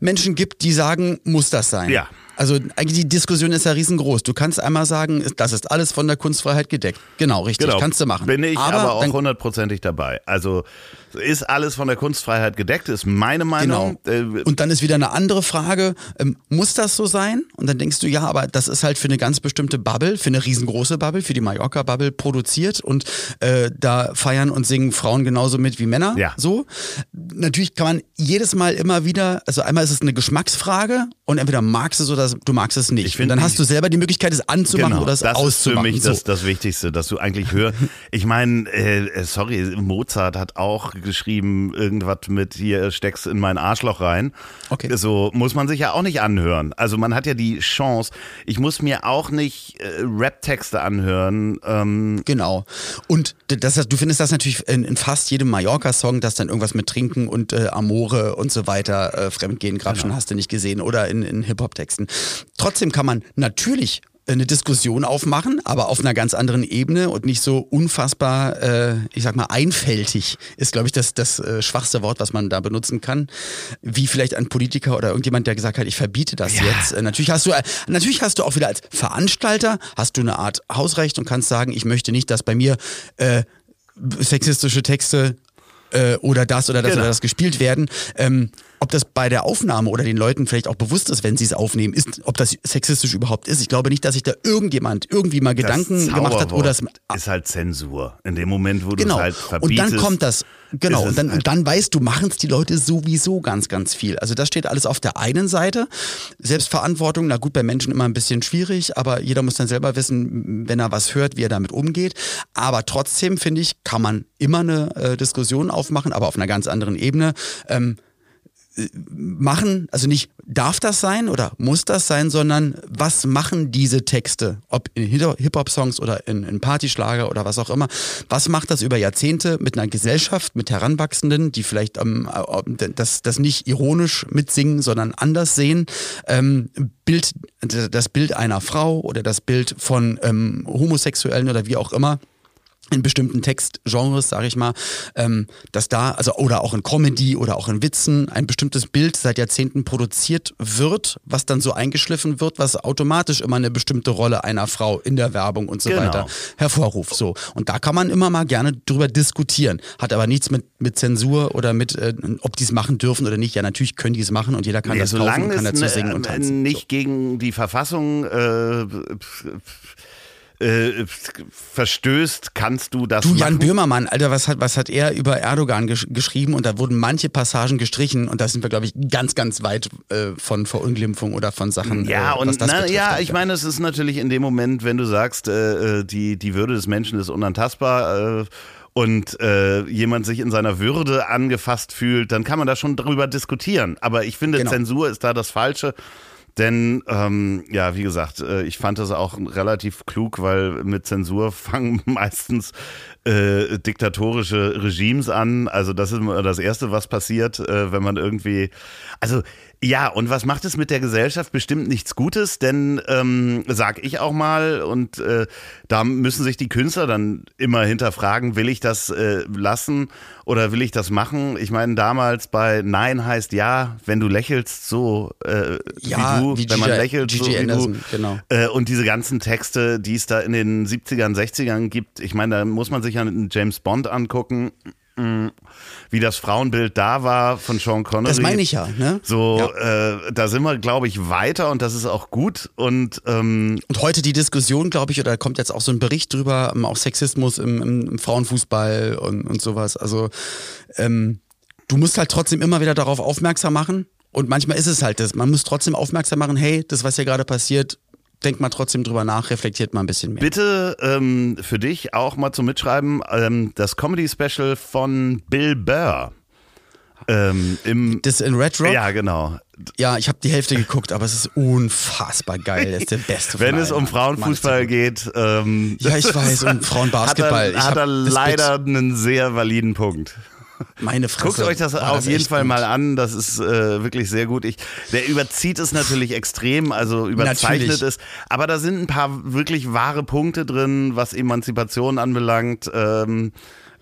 Speaker 1: Menschen gibt, die sagen, muss das sein.
Speaker 2: Ja.
Speaker 1: Also eigentlich die Diskussion ist ja riesengroß. Du kannst einmal sagen, das ist alles von der Kunstfreiheit gedeckt. Genau, richtig,
Speaker 2: Genau.
Speaker 1: kannst du machen.
Speaker 2: Bin ich aber, auch
Speaker 1: dann-
Speaker 2: hundertprozentig dabei. Also ist alles von der Kunstfreiheit gedeckt, ist meine Meinung.
Speaker 1: Genau.
Speaker 2: Äh,
Speaker 1: Und dann ist wieder eine andere Frage, ähm, muss das so sein? Und dann denkst du, ja, aber das ist halt für eine ganz bestimmte Bubble, für eine riesengroße Bubble, für die Mallorca-Bubble produziert und äh, da feiern und singen Frauen genauso mit wie Männer.
Speaker 2: Ja.
Speaker 1: So. Natürlich kann man jedes Mal immer wieder, also einmal ist es eine Geschmacksfrage und entweder magst du es oder du magst es nicht.
Speaker 2: Ich
Speaker 1: und dann hast du selber die Möglichkeit, es anzumachen
Speaker 2: Genau,
Speaker 1: oder es
Speaker 2: das ist für
Speaker 1: auszumachen.
Speaker 2: mich
Speaker 1: so.
Speaker 2: das, das Wichtigste, dass du eigentlich hörst. Ich meine, äh, sorry, Mozart hat auch geschrieben, irgendwas mit hier steckst in mein Arschloch rein.
Speaker 1: Okay.
Speaker 2: So muss man sich ja auch nicht anhören. Also man hat ja die Chance. Ich muss mir auch nicht äh, Rap-Texte anhören. Ähm,
Speaker 1: Genau. Und das, du findest das natürlich in, in fast jedem Mallorca-Song, dass dann irgendwas mit Trinken und äh, Amore und so weiter, äh, Fremdgehen, Grabschen hast du nicht gesehen oder in, in Hip-Hop-Texten. Trotzdem kann man natürlich eine Diskussion aufmachen, aber auf einer ganz anderen Ebene und nicht so unfassbar, äh, ich sag mal, einfältig ist, glaube ich, das, das äh, schwachste Wort, was man da benutzen kann. Wie vielleicht ein Politiker oder irgendjemand, der gesagt hat, ich verbiete das jetzt. Äh, natürlich hast du, äh, natürlich hast du auch wieder als Veranstalter, hast du eine Art Hausrecht und kannst sagen, ich möchte nicht, dass bei mir äh, sexistische Texte äh, oder das oder das
Speaker 2: Genau.
Speaker 1: oder das gespielt werden. Ähm, ob das bei der Aufnahme oder den Leuten vielleicht auch bewusst ist, wenn sie es aufnehmen, ist, ob das sexistisch überhaupt ist. Ich glaube nicht, dass sich da irgendjemand irgendwie mal Gedanken gemacht hat oder es
Speaker 2: Zauberwort ist halt Zensur. In dem Moment, wo du
Speaker 1: Genau.
Speaker 2: es halt
Speaker 1: und
Speaker 2: verbietest.
Speaker 1: dann kommt das, genau, und dann,
Speaker 2: halt-
Speaker 1: und dann weißt du, machen es die Leute sowieso ganz, ganz viel. Also das steht alles auf der einen Seite. Selbstverantwortung, na gut, bei Menschen immer ein bisschen schwierig, aber jeder muss dann selber wissen, wenn er was hört, wie er damit umgeht. Aber trotzdem, finde ich, kann man immer eine äh, Diskussion aufmachen, aber auf einer ganz anderen Ebene. Ähm, machen, also nicht darf das sein oder muss das sein, sondern was machen diese Texte, ob in Hip-Hop-Songs oder in, in Partyschlager oder was auch immer, was macht das über Jahrzehnte mit einer Gesellschaft, mit Heranwachsenden, die vielleicht ähm, äh, das, das nicht ironisch mitsingen, sondern anders sehen, ähm, Bild, das Bild einer Frau oder das Bild von ähm, Homosexuellen oder wie auch immer, in bestimmten Textgenres, sage ich mal, ähm, dass da, also oder auch in Comedy oder auch in Witzen, ein bestimmtes Bild seit Jahrzehnten produziert wird, was dann so eingeschliffen wird, was automatisch immer eine bestimmte Rolle einer Frau in der Werbung und so
Speaker 2: Genau.
Speaker 1: weiter hervorruft. So. Und da kann man immer mal gerne drüber diskutieren. Hat aber nichts mit, mit Zensur oder mit, äh, ob die es machen dürfen oder nicht. Ja, natürlich können die es machen und jeder kann
Speaker 2: Nee,
Speaker 1: das kaufen und kann dazu
Speaker 2: ne-
Speaker 1: singen und
Speaker 2: äh,
Speaker 1: tanzen.
Speaker 2: nicht gegen die Verfassung äh, äh, verstößt, kannst du das
Speaker 1: Du, Jan
Speaker 2: machen.
Speaker 1: Böhmermann, Alter, was hat, was hat er über Erdogan gesch geschrieben? Und da wurden manche Passagen gestrichen und da sind wir, glaube ich, ganz, ganz weit äh, von Verunglimpfung oder von Sachen.
Speaker 2: Ja,
Speaker 1: äh,
Speaker 2: und
Speaker 1: das
Speaker 2: na,
Speaker 1: betrifft.
Speaker 2: ja, ich meine, es ist natürlich in dem Moment, wenn du sagst, äh, äh, die, die Würde des Menschen ist unantastbar und äh, jemand sich in seiner Würde angefasst fühlt, dann kann man da schon drüber diskutieren. Aber ich finde,
Speaker 1: Genau.
Speaker 2: Zensur ist da das Falsche. Denn, ähm, ja, wie gesagt, äh, ich fand das auch relativ klug, weil mit Zensur fangen meistens äh, diktatorische Regimes an. Also das ist immer das Erste, was passiert, äh, wenn man irgendwie... Also ja, und was macht es mit der Gesellschaft? Bestimmt nichts Gutes, denn ähm, sag ich auch mal, und äh, da müssen sich die Künstler dann immer hinterfragen, will ich das äh, lassen oder will ich das machen? Ich meine, damals bei Nein heißt ja, wenn du lächelst, so äh,
Speaker 1: Ja,
Speaker 2: wie du,
Speaker 1: wie
Speaker 2: wenn man
Speaker 1: Gigi-
Speaker 2: lächelt, so
Speaker 1: Gigi
Speaker 2: wie
Speaker 1: Anderson,
Speaker 2: du.
Speaker 1: genau.
Speaker 2: Äh, und diese ganzen Texte, die es da in den 70ern, 60ern gibt, ich meine, da muss man sich ja einen James Bond angucken, mm, wie das Frauenbild da war von Sean Connery.
Speaker 1: Das meine ich ja, ne?
Speaker 2: So, äh, da sind wir, glaube ich, weiter und das ist auch gut. Und ähm,
Speaker 1: Und heute die Diskussion, glaube ich, oder kommt jetzt auch so ein Bericht drüber, ähm, auch Sexismus im, im, im Frauenfußball und, und sowas. Also ähm, du musst halt trotzdem immer wieder darauf aufmerksam machen. Und manchmal ist es halt das. Man muss trotzdem aufmerksam machen, hey, das, was hier gerade passiert, denkt mal trotzdem drüber nach, reflektiert mal ein bisschen mehr.
Speaker 2: Bitte ähm, für dich auch mal zum Mitschreiben ähm, das Comedy-Special von Bill Burr. Ähm, im,
Speaker 1: Das in Red Rock?
Speaker 2: ja, genau.
Speaker 1: Ja, ich habe die Hälfte geguckt, aber es ist unfassbar geil. Das ist der beste
Speaker 2: Wenn es um Frauenfußball
Speaker 1: Mann,
Speaker 2: geht, ähm,
Speaker 1: Ja, ich weiß, um Frauenbasketball.
Speaker 2: Hat er, hat er leider einen sehr validen Punkt.
Speaker 1: Meine Fresse.
Speaker 2: Guckt euch das
Speaker 1: war
Speaker 2: auf jeden Fall
Speaker 1: gut.
Speaker 2: mal an. Das ist äh, wirklich sehr gut. Ich, der überzieht es natürlich extrem, also überzeichnet es. Aber da sind ein paar wirklich wahre Punkte drin, was Emanzipation anbelangt. Ähm,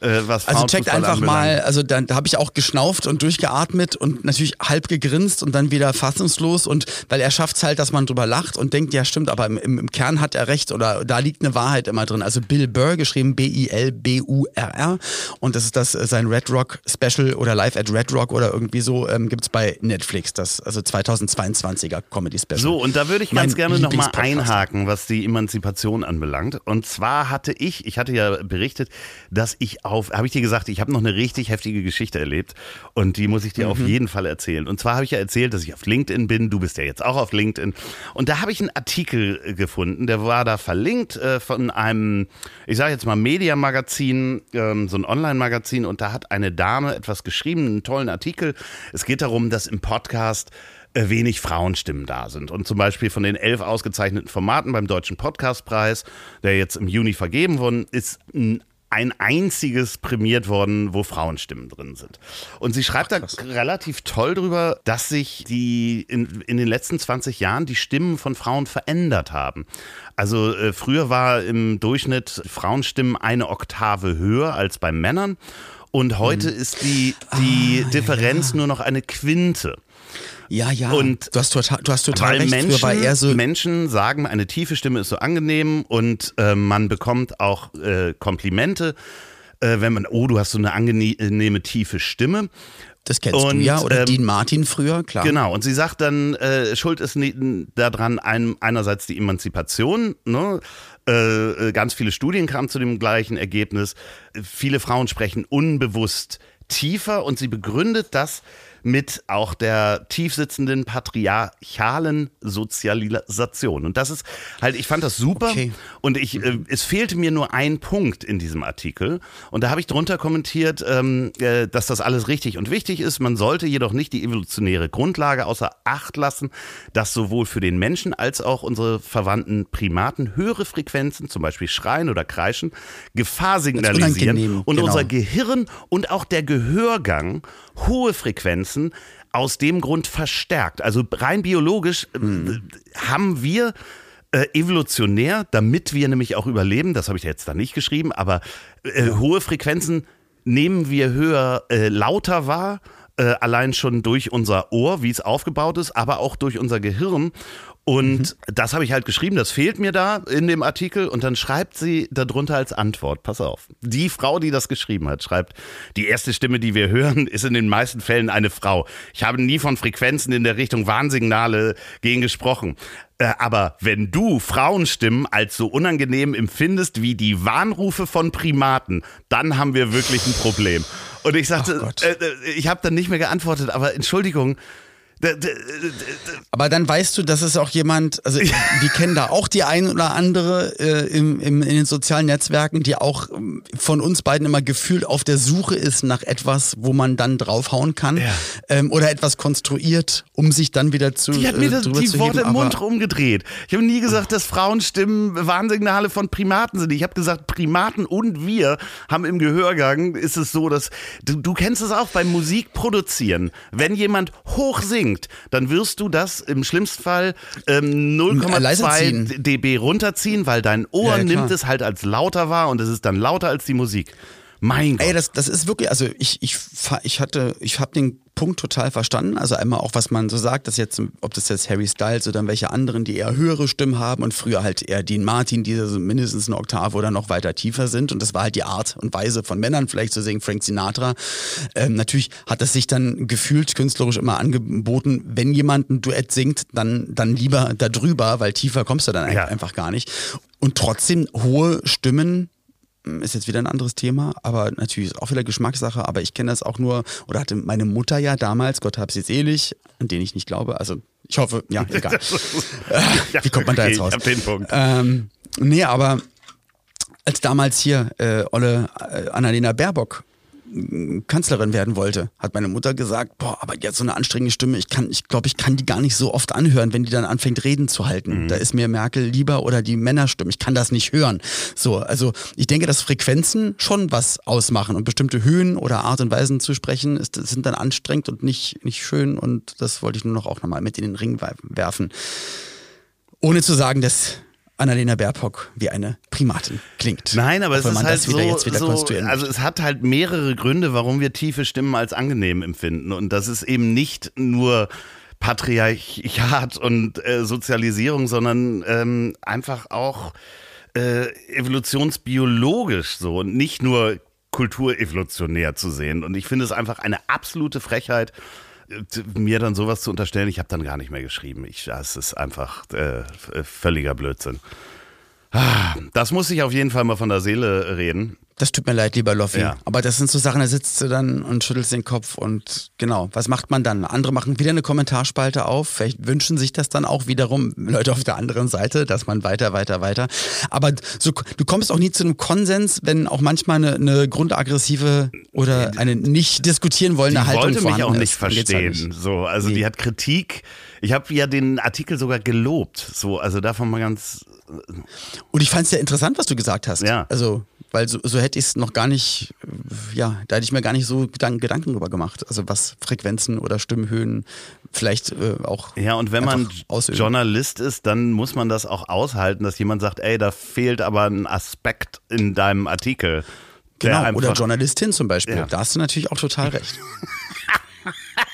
Speaker 2: äh, was
Speaker 1: Also checkt einfach
Speaker 2: anbelangt.
Speaker 1: mal, also da, da habe ich auch geschnauft und durchgeatmet und natürlich halb gegrinst und dann wieder fassungslos und weil er schafft es halt, dass man drüber lacht und denkt, ja stimmt, aber im, im, Kern hat er recht oder da liegt eine Wahrheit immer drin. Also Bill Burr, geschrieben B-I-L-B-U-R-R und das ist das äh, sein Red Rock Special oder Live at Red Rock oder irgendwie so, ähm, gibt's bei Netflix, das also 2022er Comedy Special.
Speaker 2: So, und da würde ich ganz
Speaker 1: Mein
Speaker 2: gerne nochmal einhaken, was die Emanzipation anbelangt. Und zwar hatte ich, ich hatte ja berichtet, dass ich auf, habe ich dir gesagt, ich habe noch eine richtig heftige Geschichte erlebt und die muss ich dir
Speaker 1: Mhm.
Speaker 2: auf jeden Fall erzählen. Und zwar habe ich ja erzählt, dass ich auf LinkedIn bin, du bist ja jetzt auch auf LinkedIn. Und da habe ich einen Artikel äh, gefunden, der war da verlinkt äh, von einem, ich sage jetzt mal Media-Magazin, ähm, so ein Online-Magazin und da hat eine Dame etwas geschrieben, einen tollen Artikel. Es geht darum, dass im Podcast äh, wenig Frauenstimmen da sind. Und zum Beispiel von den elf ausgezeichneten Formaten beim Deutschen Podcastpreis, der jetzt im Juni vergeben worden ist, ein ein einziges prämiert worden, wo Frauenstimmen drin sind. Und sie schreibt da relativ toll drüber, dass sich die in, in den letzten 20 Jahren die Stimmen von Frauen verändert haben. Also äh, früher war im Durchschnitt Frauenstimmen eine Oktave höher als bei Männern. Und heute ist die, die Differenz nur noch eine Quinte.
Speaker 1: Ja, ja.
Speaker 2: und-
Speaker 1: du hast total, du hast total
Speaker 2: Weil
Speaker 1: recht.
Speaker 2: Menschen,
Speaker 1: war er so
Speaker 2: Menschen sagen, eine tiefe Stimme ist so angenehm und äh, man bekommt auch äh, Komplimente, äh, wenn man, oh, du hast so eine angenehme tiefe Stimme.
Speaker 1: Das kennst
Speaker 2: Und,
Speaker 1: du ja. Oder
Speaker 2: ähm,
Speaker 1: Dean Martin früher, klar.
Speaker 2: Genau, und sie sagt dann, äh, Schuld ist daran ein, einerseits die Emanzipation, ne? äh, äh, ganz viele Studien kamen zu dem gleichen Ergebnis. Viele Frauen sprechen unbewusst tiefer und sie begründet das mit auch der tiefsitzenden patriarchalen Sozialisation. Und das ist halt, ich fand das super
Speaker 1: Okay.
Speaker 2: und ich, äh, es fehlte mir nur ein Punkt in diesem Artikel. Und da habe ich drunter kommentiert, ähm, äh, dass das alles richtig und wichtig ist. Man sollte jedoch nicht die evolutionäre Grundlage außer Acht lassen, dass sowohl für den Menschen als auch unsere verwandten Primaten höhere Frequenzen, zum Beispiel Schreien oder Kreischen, Gefahr signalisieren und
Speaker 1: genau.
Speaker 2: unser Gehirn und auch der Gehörgang hohe Frequenzen aus dem Grund verstärkt. Also rein biologisch äh, haben wir äh, evolutionär, damit wir nämlich auch überleben, das habe ich jetzt da nicht geschrieben, aber äh, hohe Frequenzen nehmen wir höher, äh, lauter wahr, äh, allein schon durch unser Ohr, wie es aufgebaut ist, aber auch durch unser Gehirn. Und das habe ich halt geschrieben, das fehlt mir da in dem Artikel. Und dann schreibt sie darunter als Antwort, pass auf, die Frau, die das geschrieben hat, schreibt, die erste Stimme, die wir hören, ist in den meisten Fällen eine Frau. Ich habe nie von Frequenzen in der Richtung Warnsignale gegen gesprochen. Äh, Aber wenn du Frauenstimmen als so unangenehm empfindest wie die Warnrufe von Primaten, dann haben wir wirklich ein Problem. Und ich sagte,
Speaker 1: Gott.
Speaker 2: äh, äh, ich habe dann nicht mehr geantwortet, aber Entschuldigung.
Speaker 1: Aber dann weißt du, dass es auch jemand, also wir kennen da auch die ein oder andere äh, im, im, in den sozialen Netzwerken, die auch ähm, von uns beiden immer gefühlt auf der Suche ist nach etwas, wo man dann draufhauen kann
Speaker 2: Ja.
Speaker 1: ähm, oder etwas konstruiert, um sich dann wieder zu
Speaker 2: Die hat mir
Speaker 1: äh,
Speaker 2: das, die
Speaker 1: zu
Speaker 2: Worte
Speaker 1: heben,
Speaker 2: im Mund rumgedreht. Ich habe nie gesagt, dass Frauenstimmen Warnsignale von Primaten sind. Ich habe gesagt, Primaten und wir haben im Gehörgang, ist es so, dass du, du kennst es auch beim Musikproduzieren. Wenn jemand hoch singt, dann wirst du das im schlimmsten Fall ähm,
Speaker 1: Äh, leiser
Speaker 2: 0,2
Speaker 1: ziehen.
Speaker 2: dB runterziehen, weil dein Ohr
Speaker 1: Ja, ja,
Speaker 2: nimmt es halt als lauter wahr und es ist dann lauter als die Musik. Mein Gott.
Speaker 1: Ey, das, das ist wirklich, also ich, ich, ich hatte, ich habe den Punkt total verstanden. Also einmal auch, was man so sagt, dass jetzt, ob das jetzt Harry Styles oder welche anderen, die eher höhere Stimmen haben und früher halt eher Dean Martin, die so mindestens eine Oktave oder noch weiter tiefer sind. Und das war halt die Art und Weise von Männern, vielleicht zu singen, Frank Sinatra. Ähm, natürlich hat es sich dann gefühlt künstlerisch immer angeboten, wenn jemand ein Duett singt, dann, dann lieber da drüber, weil tiefer kommst du dann
Speaker 2: Ja.
Speaker 1: einfach gar nicht. Und trotzdem hohe Stimmen ist jetzt wieder ein anderes Thema, aber natürlich ist auch wieder Geschmackssache, aber ich kenne das auch nur, oder hatte meine Mutter ja damals, Gott hab sie selig, an den ich nicht glaube, also ich hoffe, ja, egal. äh, wie kommt man da
Speaker 2: okay,
Speaker 1: jetzt raus?
Speaker 2: Ich hab den Punkt.
Speaker 1: Ähm, nee, aber als damals hier äh, Olle äh, Annalena Baerbock Kanzlerin werden wollte, hat meine Mutter gesagt, boah, aber jetzt so eine anstrengende Stimme, ich kann, ich glaube, ich kann die gar nicht so oft anhören, wenn die dann anfängt Reden zu halten. Da ist mir Merkel lieber oder die Männerstimme, ich kann das nicht hören. So, also ich denke, dass Frequenzen schon was ausmachen und bestimmte Höhen oder Art und Weisen zu sprechen, ist, sind dann anstrengend und nicht, nicht schön und das wollte ich nur noch auch nochmal mit in den Ring werfen. Ohne zu sagen, dass Annalena Baerbock wie eine Primatin klingt.
Speaker 2: Nein, aber es ist halt so,
Speaker 1: jetzt wieder
Speaker 2: so also es hat halt mehrere Gründe, warum wir tiefe Stimmen als angenehm empfinden und das ist eben nicht nur Patriarchat und äh, Sozialisierung, sondern ähm, einfach auch äh, evolutionsbiologisch so und nicht nur kulturevolutionär zu sehen. Und ich finde es einfach eine absolute Frechheit, mir dann sowas zu unterstellen. Ich habe dann gar nicht mehr geschrieben. Ich, das ist einfach äh, völliger Blödsinn. Das muss ich auf jeden Fall mal von der Seele reden.
Speaker 1: Das tut mir leid, lieber Loffi.
Speaker 2: Ja.
Speaker 1: Aber das sind so Sachen, da sitzt du dann und schüttelst den Kopf und genau, was macht man dann? Andere machen wieder eine Kommentarspalte auf. Vielleicht wünschen sich das dann auch wiederum Leute auf der anderen Seite, dass man weiter, weiter, weiter. Aber so, du kommst auch nie zu einem Konsens, wenn auch manchmal eine, eine grundaggressive oder eine nicht diskutieren wollende
Speaker 2: Die
Speaker 1: Haltung
Speaker 2: wollte mich
Speaker 1: vorhanden
Speaker 2: auch nicht
Speaker 1: ist. Halt
Speaker 2: verstehen.
Speaker 1: nicht.
Speaker 2: So, also die hat Kritik. Ich habe ja den Artikel sogar gelobt. So, also davon mal ganz.
Speaker 1: Und ich fand es sehr interessant, was du gesagt hast.
Speaker 2: Ja.
Speaker 1: Also, weil so, so hätte ich es noch gar nicht, ja, da hätte ich mir gar nicht so Gedanken, Gedanken drüber gemacht. Also was Frequenzen oder Stimmhöhen vielleicht äh, auch.
Speaker 2: Ja, und wenn man
Speaker 1: ausüben.
Speaker 2: Journalist ist, dann muss man das auch aushalten, dass jemand sagt, ey, da fehlt aber ein Aspekt in deinem Artikel.
Speaker 1: Genau, oder Journalistin zum Beispiel.
Speaker 2: Ja.
Speaker 1: Da hast du natürlich auch total recht.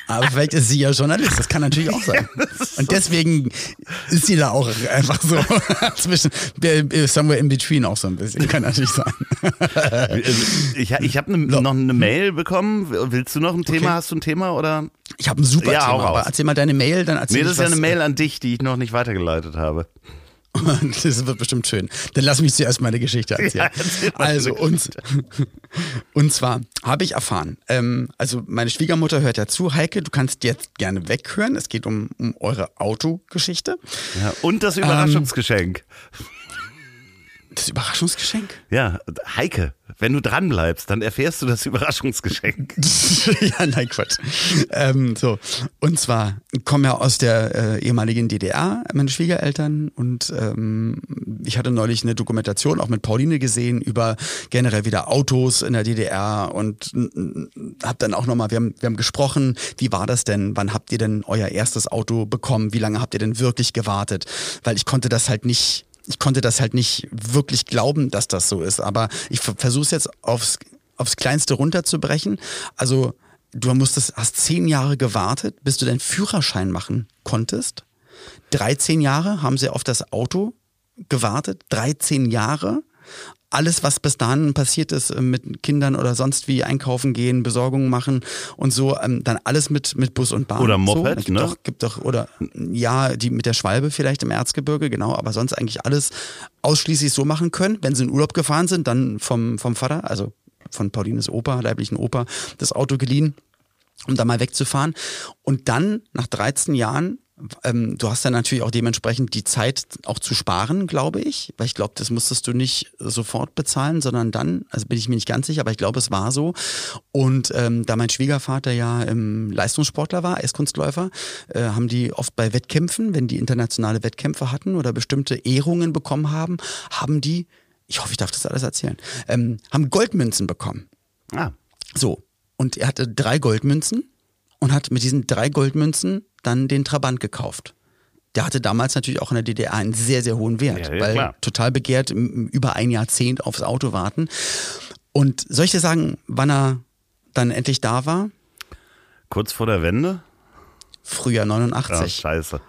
Speaker 1: Aber vielleicht ist sie ja Journalist, das kann natürlich auch sein. Und deswegen ist sie da auch einfach so zwischen, somewhere in between auch so ein bisschen, kann natürlich sein.
Speaker 2: Ich, ich habe ne, noch eine Mail bekommen. Willst du noch ein Thema?
Speaker 1: Okay.
Speaker 2: Hast du ein Thema oder?
Speaker 1: Ich habe ein super
Speaker 2: Ja,
Speaker 1: Thema, aber erzähl mal deine Mail, dann erzähl
Speaker 2: Nee, das ist ja eine Mail an dich, die ich noch nicht weitergeleitet habe.
Speaker 1: Das wird bestimmt schön. Dann lass mich zuerst meine Geschichte erzählen.
Speaker 2: Ja,
Speaker 1: also, und, und zwar habe ich erfahren, ähm, also meine Schwiegermutter hört ja zu, Heike, du kannst jetzt gerne weghören. Es geht um, um eure Autogeschichte.
Speaker 2: Ja, und
Speaker 1: Ähm,
Speaker 2: das Überraschungsgeschenk.
Speaker 1: Das Überraschungsgeschenk?
Speaker 2: Ja, Heike, wenn du dran bleibst, dann erfährst du das Überraschungsgeschenk.
Speaker 1: ja, nein, Quatsch. Ähm, so, und zwar kommen ja aus der äh, ehemaligen DDR, meine Schwiegereltern, und ähm, ich hatte neulich eine Dokumentation auch mit Pauline gesehen über generell wieder Autos in der DDR und habe dann auch nochmal, wir haben, wir haben gesprochen, wie war das denn, wann habt ihr denn euer erstes Auto bekommen, wie lange habt ihr denn wirklich gewartet, weil ich konnte das halt nicht ich konnte das halt nicht wirklich glauben, dass das so ist. Aber ich versuche es jetzt aufs, aufs Kleinste runterzubrechen. Also du musstest, hast zehn Jahre gewartet, bis du deinen Führerschein machen konntest. 13 Jahre haben sie auf das Auto gewartet. 13 Jahre. Alles, was bis dahin passiert ist äh, mit Kindern oder sonst wie einkaufen gehen, Besorgungen machen und so, ähm, dann alles mit, mit Bus und Bahn.
Speaker 2: Oder Moped,
Speaker 1: so. gibt
Speaker 2: ne?
Speaker 1: Doch, gibt doch, oder ja, die mit der Schwalbe vielleicht im Erzgebirge, genau, aber sonst eigentlich alles ausschließlich so machen können. Wenn sie in Urlaub gefahren sind, dann vom, vom Vater, also von Paulines Opa, leiblichen Opa, das Auto geliehen, um da mal wegzufahren. Und dann, nach 13 Jahren, ähm, du hast ja natürlich auch dementsprechend die Zeit auch zu sparen, glaube ich, weil ich glaube, das musstest du nicht sofort bezahlen, sondern dann, also bin ich mir nicht ganz sicher, aber ich glaube, es war so. Und ähm, da mein Schwiegervater ja ähm, Leistungssportler war, Eiskunstläufer, äh, haben die oft bei Wettkämpfen, wenn die internationale Wettkämpfe hatten oder bestimmte Ehrungen bekommen haben, haben die, ich hoffe, ich darf das alles erzählen, ähm, haben Goldmünzen bekommen.
Speaker 2: Ah,
Speaker 1: So. Und er hatte drei Goldmünzen und hat mit diesen drei Goldmünzen dann den Trabant gekauft. Der hatte damals natürlich auch in der DDR einen sehr, sehr hohen Wert,
Speaker 2: Ja, ja,
Speaker 1: weil
Speaker 2: klar.
Speaker 1: total begehrt, über ein Jahrzehnt aufs Auto warten. Und soll ich dir sagen, wann er dann endlich da war?
Speaker 2: kurz vor der Wende?
Speaker 1: Frühjahr
Speaker 2: Ja,
Speaker 1: 89.
Speaker 2: scheiße.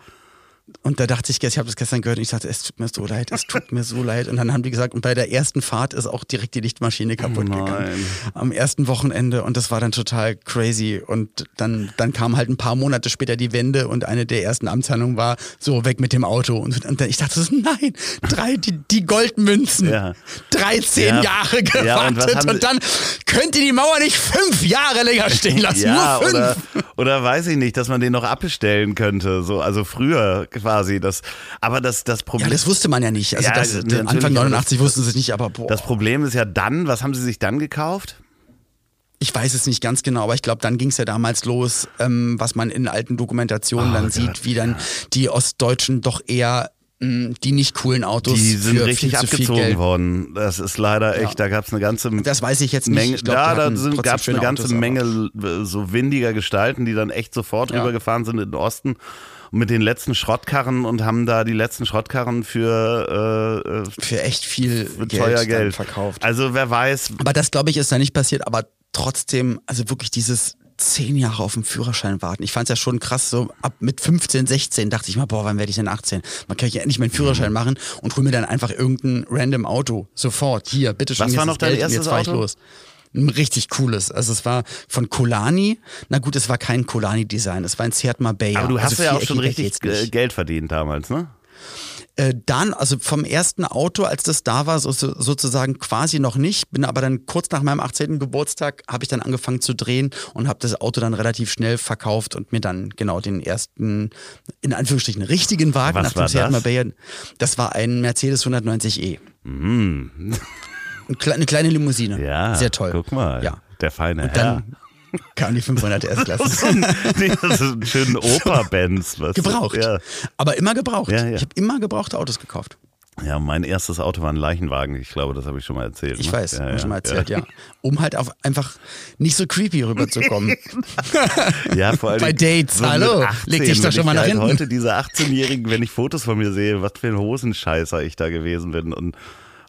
Speaker 1: Und da dachte ich, ich habe das gestern gehört und ich dachte, es tut mir so leid, es tut mir so leid. Und dann haben die gesagt, und bei der ersten Fahrt ist auch direkt die Lichtmaschine kaputt
Speaker 2: Nein.
Speaker 1: gegangen. Am ersten Wochenende und das war dann total crazy. Und dann, dann kam halt ein paar Monate später die Wende und eine der ersten Amtshandlungen war so weg mit dem Auto. Und, und ich dachte, nein, drei, die, die Goldmünzen,
Speaker 2: Ja.
Speaker 1: 13
Speaker 2: Ja.
Speaker 1: Jahre
Speaker 2: Ja, und
Speaker 1: gewartet
Speaker 2: haben
Speaker 1: und,
Speaker 2: sie-
Speaker 1: dann könnt ihr die Mauer nicht fünf Jahre länger stehen lassen.
Speaker 2: Ja,
Speaker 1: nur fünf.
Speaker 2: oder, oder weiß ich nicht, dass man den noch abbestellen könnte. So, also früher quasi. Das, aber das, das
Speaker 1: Ja,
Speaker 2: Problem.
Speaker 1: das wusste man ja nicht. Also
Speaker 2: Ja,
Speaker 1: das, Anfang
Speaker 2: aber
Speaker 1: 89 wussten sie es nicht, aber boah.
Speaker 2: das Problem ist ja dann, was haben sie sich dann gekauft?
Speaker 1: Ich weiß es nicht ganz genau, aber ich glaube, dann ging es ja damals los, ähm, was man in alten Dokumentationen
Speaker 2: Oh
Speaker 1: dann
Speaker 2: Gott,
Speaker 1: sieht, wie dann die Ostdeutschen doch eher mh, die nicht coolen Autos
Speaker 2: Die sind richtig abgezogen worden. Das ist leider echt, da gab es eine ganze
Speaker 1: Das weiß ich jetzt nicht.
Speaker 2: Menge.
Speaker 1: Ich glaub,
Speaker 2: ja, da gab es eine ganze
Speaker 1: Autos,
Speaker 2: Menge äh, so windiger Gestalten, die dann echt sofort
Speaker 1: Ja.
Speaker 2: rübergefahren sind in den Osten mit den letzten Schrottkarren und haben da die letzten Schrottkarren für, äh, äh,
Speaker 1: Für echt viel
Speaker 2: für
Speaker 1: Geld
Speaker 2: teuer Geld
Speaker 1: verkauft.
Speaker 2: Also wer weiß,
Speaker 1: Aber das, glaube ich, ist da nicht passiert. Aber trotzdem, also wirklich dieses zehn Jahre auf den Führerschein warten. Ich fand es ja schon krass, so ab mit 15, 16 dachte ich mal, boah, wann werde ich denn 18? Man kann ich ja endlich meinen
Speaker 2: Mhm.
Speaker 1: Führerschein machen und hol mir dann einfach irgendein random Auto. Sofort, hier, bitteschön,
Speaker 2: Was war noch dein
Speaker 1: Geld
Speaker 2: erstes
Speaker 1: jetzt fahr ich
Speaker 2: Auto?
Speaker 1: los. Ein richtig cooles. Also es war von Colani. Na gut, es war kein Colani-Design. Es war ein Seat Marbella.
Speaker 2: aber du hast
Speaker 1: also
Speaker 2: ja auch schon richtig Geld verdient damals, ne?
Speaker 1: Äh, dann, also vom ersten Auto, als das da war, so, so, sozusagen quasi noch nicht. Bin aber dann kurz nach meinem 18. Geburtstag habe ich dann angefangen zu drehen und habe das Auto dann relativ schnell verkauft und mir dann genau den ersten, in Anführungsstrichen, richtigen Wagen
Speaker 2: Was
Speaker 1: nach dem Seat
Speaker 2: das?
Speaker 1: Marbella. Das war ein Mercedes 190e. Ein kle- Eine kleine Limousine.
Speaker 2: Ja.
Speaker 1: Sehr toll.
Speaker 2: Guck mal.
Speaker 1: Ja.
Speaker 2: Der feine
Speaker 1: Und
Speaker 2: Herr.
Speaker 1: dann kam die 500 S-Klasse.
Speaker 2: nee, das ist ein schönen Opa-Benz.
Speaker 1: Gebraucht.
Speaker 2: Ja.
Speaker 1: Aber immer gebraucht.
Speaker 2: Ja, ja.
Speaker 1: Ich habe immer gebrauchte Autos gekauft.
Speaker 2: ja, mein erstes Auto war ein Leichenwagen. Ich glaube, das habe ich schon mal erzählt.
Speaker 1: Ich
Speaker 2: ne?
Speaker 1: weiß,
Speaker 2: ja,
Speaker 1: hab ich schon mal
Speaker 2: ja.
Speaker 1: erzählt, ja. Um halt auf einfach nicht so creepy rüberzukommen.
Speaker 2: Ja, vor allem
Speaker 1: Bei Dates,
Speaker 2: mit
Speaker 1: hallo,
Speaker 2: 18,
Speaker 1: leg dich doch schon mal nach
Speaker 2: halt
Speaker 1: hinten.
Speaker 2: heute diese 18-Jährigen, wenn ich Fotos von mir sehe, was für ein Hosenscheißer ich da gewesen bin und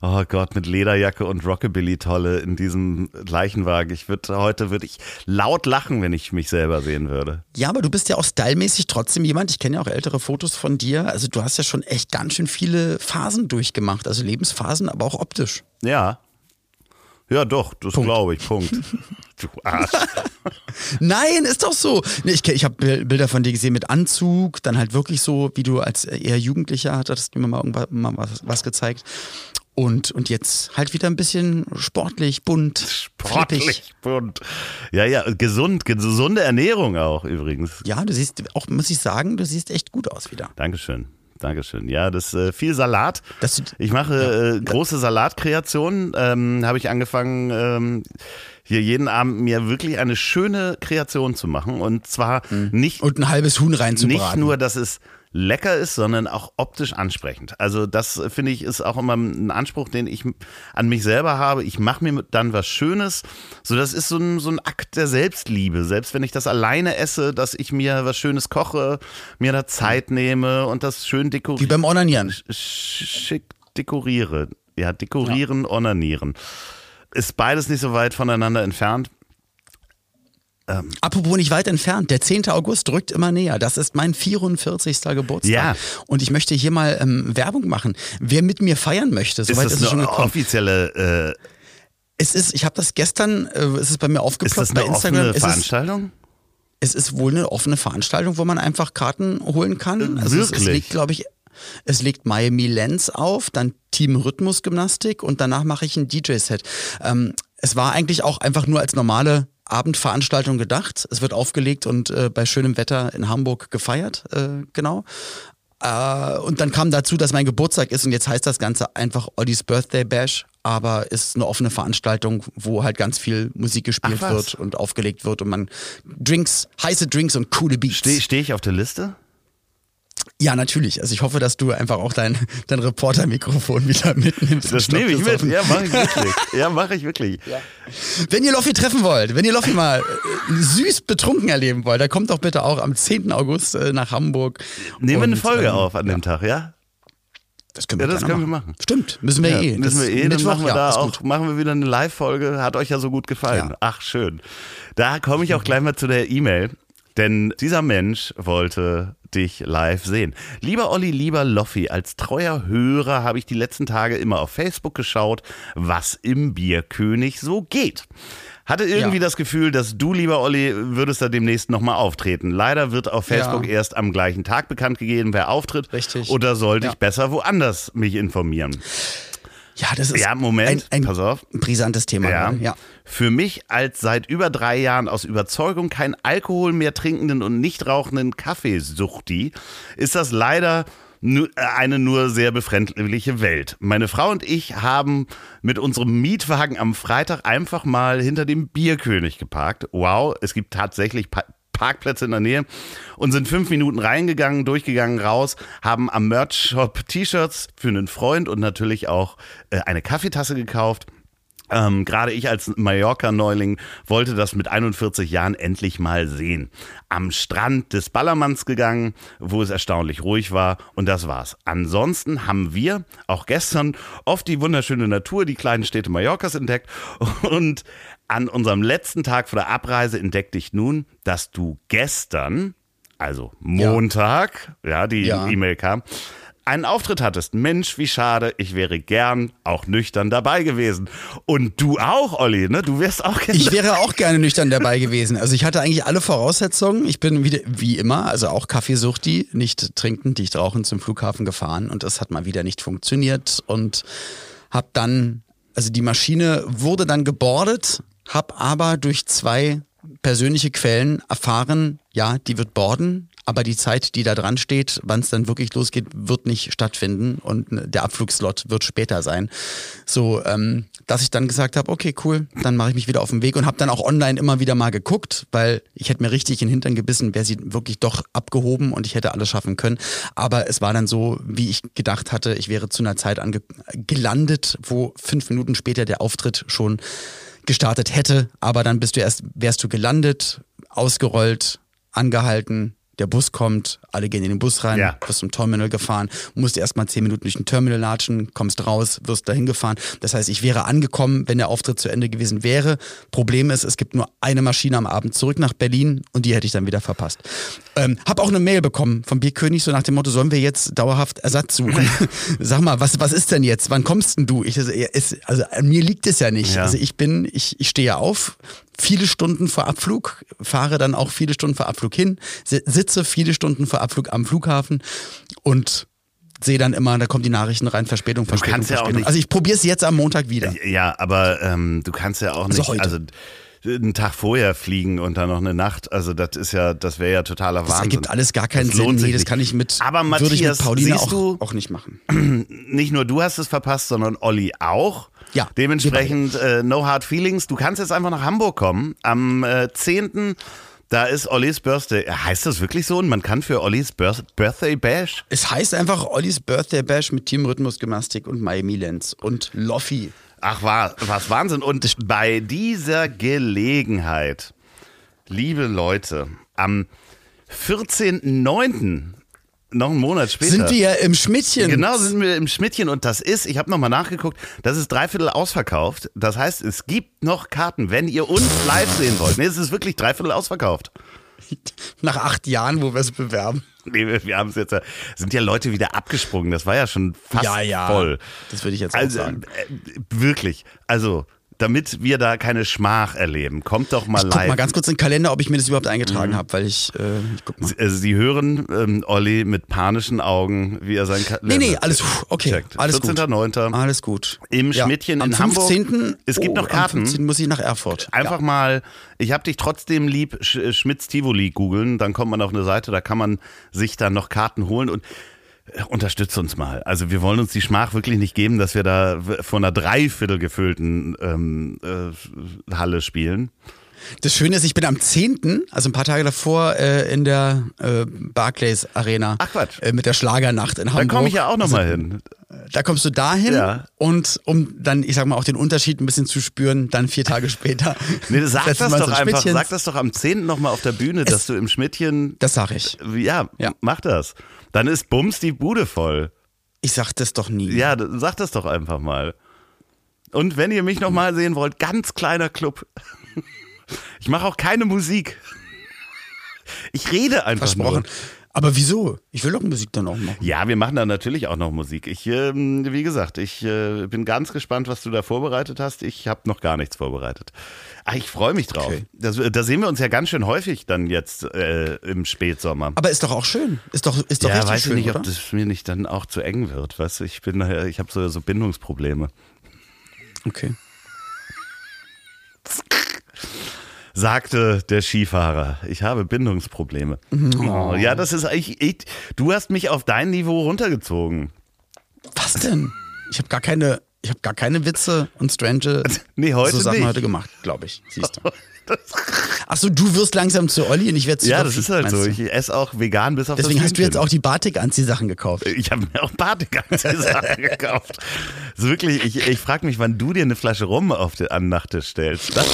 Speaker 2: oh Gott, mit Lederjacke und Rockabilly-Tolle in diesem Leichenwagen. Ich würde heute würde ich laut lachen, wenn ich mich selber sehen würde.
Speaker 1: Ja, aber du bist ja auch stylmäßig trotzdem jemand, ich kenne ja auch ältere Fotos von dir, also du hast ja schon echt ganz schön viele Phasen durchgemacht, also Lebensphasen, aber auch optisch.
Speaker 2: Ja. Ja, doch, das glaube ich. Punkt. Du Arsch.
Speaker 1: Nein, ist doch so. Ich ich habe Bilder von dir gesehen mit Anzug, dann halt wirklich so, wie du als eher Jugendlicher hattest du mir mal irgendwann mal was, was gezeigt. Und, und jetzt halt wieder ein bisschen sportlich, bunt, flippig.
Speaker 2: Sportlich bunt. Ja, ja, gesund, gesunde Ernährung auch übrigens.
Speaker 1: Ja, du siehst auch, muss ich sagen, du siehst echt gut aus wieder.
Speaker 2: Dankeschön. Dankeschön. Ja, das äh, viel Salat.
Speaker 1: Dass du-
Speaker 2: ich mache äh, große Salatkreationen. Ähm, Habe ich angefangen, ähm, hier jeden Abend mir wirklich eine schöne Kreation zu machen. Und zwar nicht,
Speaker 1: Und ein halbes Huhn reinzubraten.
Speaker 2: nicht nur, dass es lecker ist, sondern auch optisch ansprechend. Also das äh, finde ich ist auch immer ein Anspruch, den ich an mich selber habe. Ich mache mir dann was Schönes. So, das ist so ein, so ein Akt der Selbstliebe. Selbst wenn ich das alleine esse, dass ich mir was Schönes koche, mir da Zeit nehme und das schön
Speaker 1: Wie
Speaker 2: dekoriere.
Speaker 1: beim Onanieren.
Speaker 2: Schick dekoriere. Ja, dekorieren, onanieren. Ist beides nicht so weit voneinander entfernt.
Speaker 1: Apropos nicht weit entfernt, der 10. August rückt immer näher. Das ist mein 44. Geburtstag.
Speaker 2: Ja.
Speaker 1: Und ich möchte hier mal ähm, Werbung machen. Wer mit mir feiern möchte,
Speaker 2: Ist
Speaker 1: soweit
Speaker 2: das
Speaker 1: ist es schon gekommen.
Speaker 2: offizielle, äh,
Speaker 1: Es ist, ich habe das gestern, äh, es ist bei mir
Speaker 2: ist
Speaker 1: aufgeploppt
Speaker 2: das
Speaker 1: bei
Speaker 2: eine
Speaker 1: Instagram.
Speaker 2: offene
Speaker 1: es ist,
Speaker 2: Veranstaltung?
Speaker 1: es ist wohl eine offene Veranstaltung, wo man einfach Karten holen kann. Also es, es legt, glaube ich, es legt Miami Lenz auf, dann Team Rhythmusgymnastik und danach mache ich ein DJ-Set. Ähm, es war eigentlich auch einfach nur als normale Abendveranstaltung gedacht. Es wird aufgelegt und äh, bei schönem Wetter in Hamburg gefeiert, äh, genau. Äh, und dann kam dazu, dass mein Geburtstag ist und jetzt heißt das Ganze einfach Ollies Birthday Bash, aber ist eine offene Veranstaltung, wo halt ganz viel Musik gespielt
Speaker 2: Ach,
Speaker 1: wird und aufgelegt wird und man Drinks, heiße Drinks und coole Beats.
Speaker 2: Stehe steh ich auf der Liste?
Speaker 1: Ja, natürlich. Also ich hoffe, dass du einfach auch dein, dein Reporter-Mikrofon wieder mitnimmst.
Speaker 2: Das nehme ich mit. Ja, mache ich wirklich. Ja, mache ich wirklich.
Speaker 1: Wenn ihr Loffi treffen wollt, wenn ihr Loffi mal äh, süß betrunken erleben wollt, dann kommt doch bitte auch am 10. August äh, nach Hamburg.
Speaker 2: Nehmen wir eine Folge
Speaker 1: ähm,
Speaker 2: auf an dem Tag, ja?
Speaker 1: Das können wir,
Speaker 2: Ja, das können wir machen.
Speaker 1: Stimmt, müssen wir
Speaker 2: ja,
Speaker 1: eh.
Speaker 2: Müssen
Speaker 1: Das
Speaker 2: wir eh, dann
Speaker 1: Mittwoch,
Speaker 2: machen wir
Speaker 1: ja,
Speaker 2: da auch,
Speaker 1: gut.
Speaker 2: machen wir wieder eine Live-Folge. Hat euch ja so gut gefallen.
Speaker 1: Ja.
Speaker 2: Ach, schön. Da komme ich auch gleich mal zu der E-Mail. Denn dieser Mensch wollte dich live sehen. Lieber Olli, lieber Loffi, als treuer Hörer habe ich die letzten Tage immer auf Facebook geschaut, was im Bierkönig so geht. Hatte irgendwie
Speaker 1: Ja.
Speaker 2: das Gefühl, dass du, lieber Olli, würdest da demnächst nochmal auftreten. Leider wird auf Facebook
Speaker 1: Ja.
Speaker 2: erst am gleichen Tag bekannt gegeben, wer auftritt.
Speaker 1: Richtig.
Speaker 2: Oder sollte
Speaker 1: Ja.
Speaker 2: ich besser woanders mich informieren?
Speaker 1: Ja, das ist
Speaker 2: Ja, Moment,
Speaker 1: ein, ein
Speaker 2: pass auf.
Speaker 1: brisantes Thema.
Speaker 2: Ja.
Speaker 1: gerade, ja.
Speaker 2: Für mich als seit über drei Jahren aus Überzeugung kein Alkohol mehr trinkenden und nicht rauchenden Kaffeesuchti ist das leider äh, eine nur sehr befremdliche Welt. Meine Frau und ich haben mit unserem Mietwagen am Freitag einfach mal hinter dem Bierkönig geparkt. Wow, es gibt tatsächlich Parkplätze in der Nähe und sind fünf Minuten reingegangen, durchgegangen, raus, haben am Merch-Shop T-Shirts für einen Freund und natürlich auch äh, eine Kaffeetasse gekauft. Ähm, Gerade ich als Mallorca-Neuling wollte das mit 41 Jahren endlich mal sehen. Am Strand des Ballermanns gegangen, wo es erstaunlich ruhig war und das war's. Ansonsten haben wir auch gestern oft die wunderschöne Natur, die kleinen Städte Mallorcas entdeckt und an unserem letzten Tag vor der Abreise entdeckte ich nun, dass du gestern, also Montag, ja, die
Speaker 1: Ja.
Speaker 2: E-Mail kam, einen Auftritt hattest. Mensch, wie schade, ich wäre gern auch nüchtern dabei gewesen. Und du auch, Olli, ne? Du wärst auch gerne.
Speaker 1: Ich wäre auch gerne nüchtern dabei gewesen. Also ich hatte eigentlich alle Voraussetzungen. Ich bin wieder, wie immer, also auch Kaffeesuchti, nicht trinkend, nicht rauchend zum Flughafen gefahren und das hat mal wieder nicht funktioniert und hab dann, also die Maschine wurde dann gebordet, hab aber durch zwei persönliche Quellen erfahren, ja, die wird borden, aber die Zeit, die da dran steht, wann es dann wirklich losgeht, wird nicht stattfinden und der Abflugslot wird später sein. So, ähm, dass ich dann gesagt habe, okay, cool, dann mache ich mich wieder auf den Weg und habe dann auch online immer wieder mal geguckt, weil ich hätte mir richtig in den Hintern gebissen, wäre sie wirklich doch abgehoben und ich hätte alles schaffen können. Aber es war dann so, wie ich gedacht hatte, ich wäre zu einer Zeit gelandet, wo fünf Minuten später der Auftritt schon gestartet hätte, aber dann bist du erst, wärst du gelandet, ausgerollt, angehalten, der Bus kommt, alle gehen in den Bus rein,
Speaker 2: Ja.
Speaker 1: wirst zum Terminal gefahren, musst erst mal zehn Minuten durch den Terminal latschen, kommst raus, wirst dahin gefahren. Das heißt, ich wäre angekommen, wenn der Auftritt zu Ende gewesen wäre. Problem ist, es gibt nur eine Maschine am Abend zurück nach Berlin und die hätte ich dann wieder verpasst. Ähm, hab auch eine Mail bekommen vom Bierkönig, so nach dem Motto, sollen wir jetzt dauerhaft Ersatz suchen? Sag mal, was, was ist denn jetzt? Wann kommst denn du? Ich, also, es, also an mir liegt es ja nicht.
Speaker 2: Ja.
Speaker 1: Also ich bin, ich, ich stehe auf, viele Stunden vor Abflug, fahre dann auch viele Stunden vor Abflug hin, si- sitze viele Stunden vor Abflug am Flughafen und sehe dann immer, da kommen die Nachrichten rein, Verspätung, Verspätung,
Speaker 2: ja
Speaker 1: Verspätung.
Speaker 2: nicht-
Speaker 1: also ich probiere es jetzt am Montag wieder.
Speaker 2: Ja, aber ähm, du kannst ja auch
Speaker 1: Also
Speaker 2: nicht,
Speaker 1: heute.
Speaker 2: also einen Tag vorher fliegen und dann noch eine Nacht. Also das ist ja, das wäre ja totaler
Speaker 1: Das
Speaker 2: Wahnsinn.
Speaker 1: ergibt alles gar keinen
Speaker 2: Das
Speaker 1: Sinn. Nee, das kann ich mit,
Speaker 2: Aber
Speaker 1: würde ich mit
Speaker 2: Matthias,
Speaker 1: Pauline auch,
Speaker 2: du-
Speaker 1: auch nicht machen.
Speaker 2: nicht nur du hast es verpasst, sondern Olli auch.
Speaker 1: Ja,
Speaker 2: Dementsprechend äh, no hard feelings. Du kannst jetzt einfach nach Hamburg kommen. Am äh, 10. Da ist Ollis Birthday. Heißt das wirklich so? Und man kann für Ollis Birth Birthday Bash?
Speaker 1: Es heißt einfach Ollis Birthday Bash mit Team Rhythmusgymnastik und Miami Lenz und Loffi.
Speaker 2: Ach, war, was Wahnsinn. Und bei dieser Gelegenheit, liebe Leute, am 14.09., noch einen Monat später.
Speaker 1: Sind wir ja im Schmidtchen.
Speaker 2: Genau, sind wir im Schmidtchen und das ist, ich habe nochmal nachgeguckt, das ist dreiviertel ausverkauft. Das heißt, es gibt noch Karten, wenn ihr uns live sehen wollt. Nee, es ist wirklich dreiviertel ausverkauft.
Speaker 1: Nach acht Jahren, wo wir es bewerben.
Speaker 2: Nee, wir- haben es jetzt, ja- sind ja Leute wieder abgesprungen. Das war ja schon fast
Speaker 1: Ja, ja.
Speaker 2: voll.
Speaker 1: Das würde ich jetzt auch
Speaker 2: Also
Speaker 1: sagen.
Speaker 2: äh, wirklich, also damit wir da keine Schmach erleben, kommt doch mal
Speaker 1: Ich guck
Speaker 2: live.
Speaker 1: mal ganz kurz in den Kalender, ob ich mir das überhaupt eingetragen
Speaker 2: Mhm.
Speaker 1: habe, weil ich, äh, ich guck mal.
Speaker 2: Sie, äh, Sie hören ähm, Olli mit panischen Augen, wie er sein Kalender
Speaker 1: Nee, nee, alles okay,
Speaker 2: checkt.
Speaker 1: alles gut.
Speaker 2: 14.09.
Speaker 1: Alles gut.
Speaker 2: Im Schmidtchen
Speaker 1: am
Speaker 2: in Hamburg.
Speaker 1: 15.
Speaker 2: Es gibt
Speaker 1: oh,
Speaker 2: noch Karten.
Speaker 1: Am 15. muss ich nach Erfurt.
Speaker 2: Einfach mal, ich hab dich trotzdem lieb, Sch Schmitz Tivoli googeln, dann kommt man auf eine Seite, da kann man sich dann noch Karten holen und unterstützt uns mal. Also wir wollen uns die Schmach wirklich nicht geben, dass wir da vor einer dreiviertel gefüllten ähm, äh, Halle spielen.
Speaker 1: Das Schöne ist, ich bin am 10., also ein paar Tage davor, äh, in der äh, Barclays Arena.
Speaker 2: Ach, Quatsch.
Speaker 1: Äh, mit der Schlagernacht in
Speaker 2: Da
Speaker 1: Hamburg.
Speaker 2: komme ich ja auch noch
Speaker 1: Also,
Speaker 2: mal hin.
Speaker 1: Da kommst du dahin
Speaker 2: Ja.
Speaker 1: und um dann, ich sag mal, auch den Unterschied ein bisschen zu spüren, dann vier Tage später.
Speaker 2: Nee, sag das
Speaker 1: uns
Speaker 2: doch einfach, sag das doch am 10. nochmal auf der Bühne, dass du im Schmidtchen,
Speaker 1: Das sag ich.
Speaker 2: ja,
Speaker 1: Ja.
Speaker 2: mach das. Dann ist Bums die Bude voll.
Speaker 1: Ich sag das doch nie.
Speaker 2: Ja, sag das doch einfach mal. Und wenn ihr mich noch mal sehen wollt, ganz kleiner Club. Ich mache auch keine Musik. Ich rede einfach
Speaker 1: Versprochen.
Speaker 2: nur.
Speaker 1: Aber wieso? Ich will doch Musik dann auch machen.
Speaker 2: Ja, wir machen da natürlich auch noch Musik. Ich, ähm, wie gesagt, ich äh, bin ganz gespannt, was du da vorbereitet hast. Ich habe noch gar nichts vorbereitet. Ah, ich freue mich drauf.
Speaker 1: Okay.
Speaker 2: Das, da sehen wir uns ja ganz schön häufig dann jetzt äh, im Spätsommer.
Speaker 1: Aber ist doch auch schön. Ist doch, ist doch
Speaker 2: ja,
Speaker 1: richtig
Speaker 2: weiß ich
Speaker 1: schön,
Speaker 2: nicht,
Speaker 1: oder?
Speaker 2: ob das mir nicht dann auch zu eng wird. Weißt ich bin, äh, ich habe so, so Bindungsprobleme.
Speaker 1: Okay.
Speaker 2: Sagte der Skifahrer. Ich habe Bindungsprobleme. Oh, ja, das ist eigentlich. Ich, du hast mich auf dein Niveau runtergezogen.
Speaker 1: Was denn? Ich habe gar keine, ich habe gar keine Witze und strange
Speaker 2: Nee, heute
Speaker 1: so Sachen
Speaker 2: nicht.
Speaker 1: heute gemacht, glaube ich. Siehst du. Ach so, du wirst langsam zu Olli und ich werde zu
Speaker 2: Ja, das ist halt so. Ich esse auch vegan bis auf
Speaker 1: Deswegen
Speaker 2: das
Speaker 1: hast du jetzt auch die Batik-Anzieh-Sachen gekauft.
Speaker 2: Ich habe mir auch Badeganze-Sachen gekauft. So wirklich, ich, ich frage mich, wann du dir eine Flasche Rum auf den an den Nachttisch stellst. Das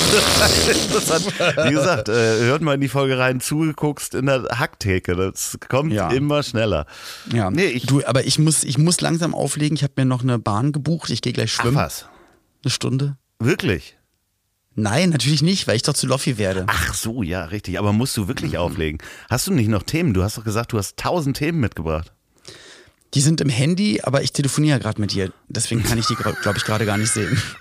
Speaker 2: ist interessant. Wie gesagt, äh, hört mal in die Folge rein, zugeguckst in der Hacktheke. Das kommt
Speaker 1: Ja.
Speaker 2: immer schneller.
Speaker 1: Ja,
Speaker 2: Nee, ich,
Speaker 1: du, aber ich muss, ich muss langsam auflegen. Ich habe mir noch eine Bahn gebucht. Ich gehe gleich
Speaker 2: ach
Speaker 1: schwimmen.
Speaker 2: was,
Speaker 1: Eine Stunde.
Speaker 2: wirklich?
Speaker 1: Nein, natürlich nicht, weil ich doch zu Loffi werde.
Speaker 2: Ach so, ja, richtig. Aber musst du
Speaker 1: Mhm.
Speaker 2: wirklich auflegen? Hast du nicht noch Themen? Du hast doch gesagt, du hast tausend Themen mitgebracht.
Speaker 1: Die sind im Handy, aber ich telefoniere gerade mit dir. Deswegen kann ich die, glaube ich, gerade gar nicht sehen.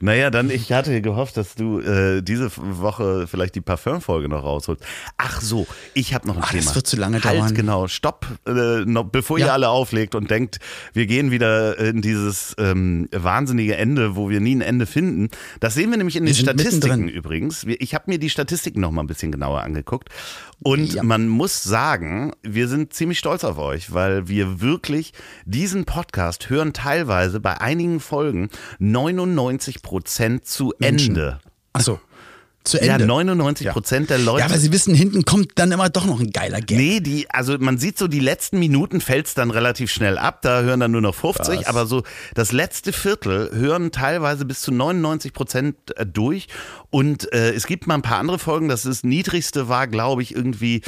Speaker 2: Naja, dann, ich hatte gehofft, dass du äh, diese Woche vielleicht die Parfüm-Folge noch rausholst. Ach so, ich habe noch ein
Speaker 1: Ach,
Speaker 2: Thema.
Speaker 1: das wird zu lange
Speaker 2: halt,
Speaker 1: dauern.
Speaker 2: genau, stopp, äh, noch, bevor ihr
Speaker 1: Ja.
Speaker 2: alle auflegt und denkt, wir gehen wieder in dieses ähm, wahnsinnige Ende, wo wir nie ein Ende finden. Das sehen wir nämlich in
Speaker 1: Wir
Speaker 2: den Statistiken
Speaker 1: mittendrin.
Speaker 2: übrigens. Ich habe mir die Statistiken noch mal ein bisschen genauer angeguckt und
Speaker 1: Ja.
Speaker 2: man muss sagen, wir sind ziemlich stolz auf euch, weil wir wirklich diesen Podcast hören teilweise bei einigen Folgen 99 Prozent zu
Speaker 1: Menschen.
Speaker 2: Ende.
Speaker 1: Ach so, zu
Speaker 2: Ja,
Speaker 1: Ende.
Speaker 2: 99 Prozent der Leute.
Speaker 1: Ja, weil sie wissen, hinten kommt dann immer doch noch ein geiler Gag.
Speaker 2: Nee, die, also man sieht so, die letzten Minuten fällt's dann relativ schnell ab, da hören dann nur noch 50,
Speaker 1: Was?
Speaker 2: aber so das letzte Viertel hören teilweise bis zu 99 Prozent äh, durch und äh, es gibt mal ein paar andere Folgen, das ist niedrigste war, glaube ich, irgendwie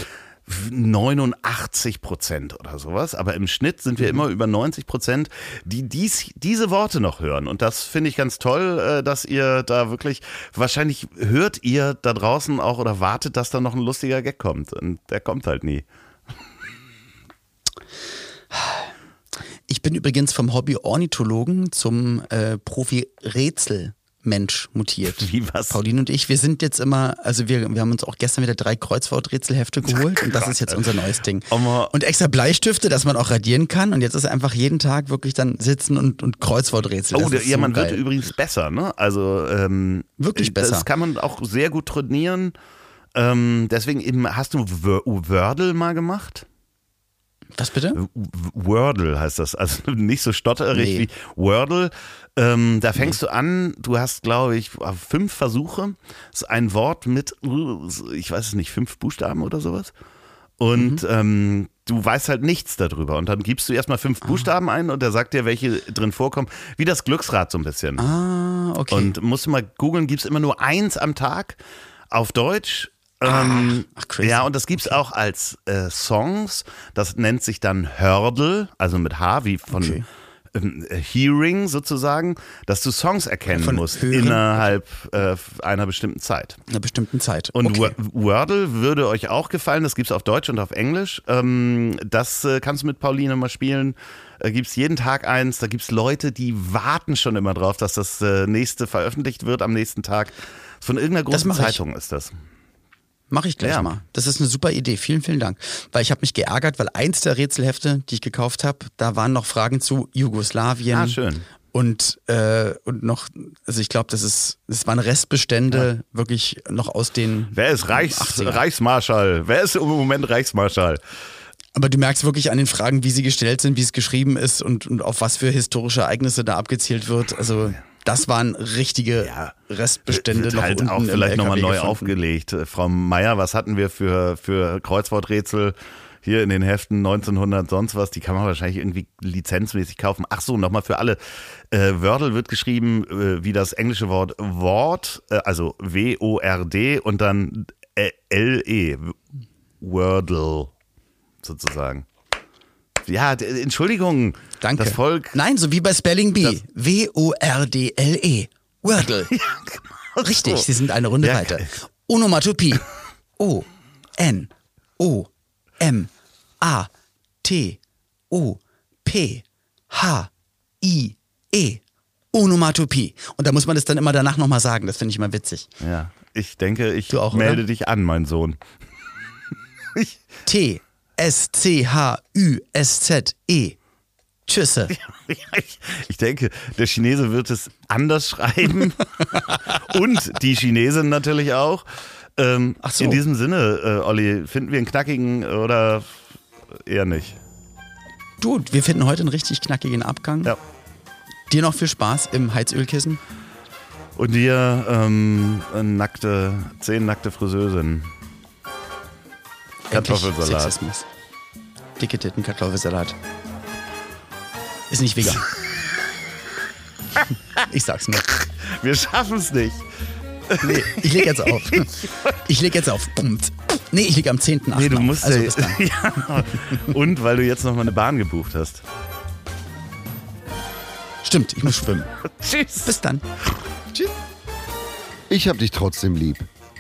Speaker 2: 89 Prozent oder sowas, aber im Schnitt sind wir immer über 90 Prozent, die dies, diese Worte noch hören. Und das finde ich ganz toll, äh, dass ihr da wirklich, wahrscheinlich hört ihr da draußen auch oder wartet, dass da noch ein lustiger Gag kommt. Und der kommt halt nie.
Speaker 1: Ich bin übrigens vom Hobby Ornithologen zum äh, Profi-Rätsel-Mensch mutiert.
Speaker 2: Wie was?
Speaker 1: Pauline und ich, wir sind jetzt immer, also wir, wir haben uns auch gestern wieder drei Kreuzworträtselhefte geholt und das ist jetzt unser neues Ding.
Speaker 2: Aber-
Speaker 1: Und extra Bleistifte, dass man auch radieren kann und jetzt ist einfach jeden Tag wirklich dann sitzen und, und Kreuzworträtsel.
Speaker 2: Oh, der, ja,
Speaker 1: so
Speaker 2: man
Speaker 1: geil.
Speaker 2: wird übrigens besser, ne? Also ähm,
Speaker 1: Wirklich besser.
Speaker 2: Das kann man auch sehr gut trainieren. Ähm, deswegen eben, hast du Wör- Wordle mal gemacht?
Speaker 1: Was bitte?
Speaker 2: Wordle heißt das, also nicht so stotterig
Speaker 1: Nee.
Speaker 2: wie Wordle. Ähm, da fängst du an, du hast, glaube ich, fünf Versuche. Das ist ein Wort mit, ich weiß es nicht, fünf Buchstaben oder sowas. Und ähm, du weißt halt nichts darüber. Und dann gibst du erstmal fünf Buchstaben ein und der sagt dir, welche drin vorkommen. Wie das Glücksrad so ein bisschen.
Speaker 1: Ah, okay.
Speaker 2: Und musst du mal googeln, gibt es immer nur eins am Tag auf Deutsch. Ähm,
Speaker 1: ach, crazy.
Speaker 2: Ja, und das gibt's auch als äh, Songs. Das nennt sich dann Hurdle, also mit H wie von
Speaker 1: Okay.
Speaker 2: ähm, äh, Hearing sozusagen, dass du Songs erkennen
Speaker 1: Von
Speaker 2: musst
Speaker 1: Hören?
Speaker 2: innerhalb äh, einer bestimmten Zeit.
Speaker 1: In einer bestimmten Zeit.
Speaker 2: Und
Speaker 1: okay.
Speaker 2: Wo- Wordle würde euch auch gefallen, das gibt's auf Deutsch und auf Englisch. Ähm, das äh, kannst du mit Pauline mal spielen. Äh, gibt's jeden Tag eins. Da gibt's Leute, die warten schon immer drauf, dass das äh, nächste veröffentlicht wird am nächsten Tag. Von irgendeiner großen
Speaker 1: mach ich.
Speaker 2: Zeitung ist das.
Speaker 1: Mache ich gleich
Speaker 2: Ja.
Speaker 1: mal. Das ist eine super Idee. Vielen, vielen Dank. Weil ich habe mich geärgert, weil eins der Rätselhefte, die ich gekauft habe, da waren noch Fragen zu Jugoslawien.
Speaker 2: Ah, schön.
Speaker 1: Und, äh, und noch, also ich glaube, das ist, es waren Restbestände wirklich noch aus den.
Speaker 2: Wer ist Reichs
Speaker 1: 80er.
Speaker 2: Reichsmarschall? Wer ist im Moment Reichsmarschall?
Speaker 1: Aber du merkst wirklich an den Fragen, wie sie gestellt sind, wie es geschrieben ist und, und auf was für historische Ereignisse da abgezielt wird. Also das waren richtige
Speaker 2: Ja.
Speaker 1: Restbestände noch
Speaker 2: halt auch vielleicht nochmal neu
Speaker 1: gefunden.
Speaker 2: aufgelegt. Äh, Frau Meier, was hatten wir für, für Kreuzworträtsel hier in den Heften 1900 sonst was? Die kann man wahrscheinlich irgendwie lizenzmäßig kaufen. Ach so, nochmal für alle. Äh, Wordle wird geschrieben äh, wie das englische Wort Wort, äh, also W-O-R-D und dann äh, L-E. Wordle sozusagen. Ja, Entschuldigung.
Speaker 1: Danke.
Speaker 2: Das Volk.
Speaker 1: Nein, so wie bei Spelling Bee. W-O-R-D-L-E. Wordle. Richtig,
Speaker 2: so.
Speaker 1: Sie sind eine Runde
Speaker 2: Ja,
Speaker 1: weiter. Onomatopie. O. N. O M A T O P H I E. Onomatopie. Und da muss man das dann immer danach nochmal sagen. Das finde ich immer witzig.
Speaker 2: Ja, ich denke, ich
Speaker 1: auch,
Speaker 2: melde
Speaker 1: oder?
Speaker 2: dich an, mein Sohn.
Speaker 1: T S C H Ü S Z E. Tschüsse.
Speaker 2: Ich, ich denke, der Chinese wird es anders schreiben. Und die Chinesin natürlich auch. Ähm,
Speaker 1: Ach so.
Speaker 2: In diesem Sinne, äh, Olli, finden wir einen knackigen oder eher nicht?
Speaker 1: Du, wir finden heute einen richtig knackigen Abgang.
Speaker 2: Ja.
Speaker 1: Dir noch viel Spaß im Heizölkissen.
Speaker 2: Und dir ähm, nackte, zehn nackte Friseurin.
Speaker 1: Endlich
Speaker 2: Kartoffelsalat.
Speaker 1: Sexismus. Dicke Titten, Kartoffelsalat. Ist nicht vegan. ich sag's nur.
Speaker 2: Wir schaffen es nicht.
Speaker 1: Nee, ich leg jetzt auf. Ich leg jetzt auf. Bummt. Nee, ich leg am 10.8.
Speaker 2: Nee, du musst
Speaker 1: also,
Speaker 2: ja,
Speaker 1: bis dann.
Speaker 2: ja. Und weil du jetzt noch mal eine Bahn gebucht hast.
Speaker 1: Stimmt, ich muss schwimmen.
Speaker 2: Tschüss.
Speaker 1: Bis dann. Tschüss.
Speaker 5: Ich hab dich trotzdem lieb.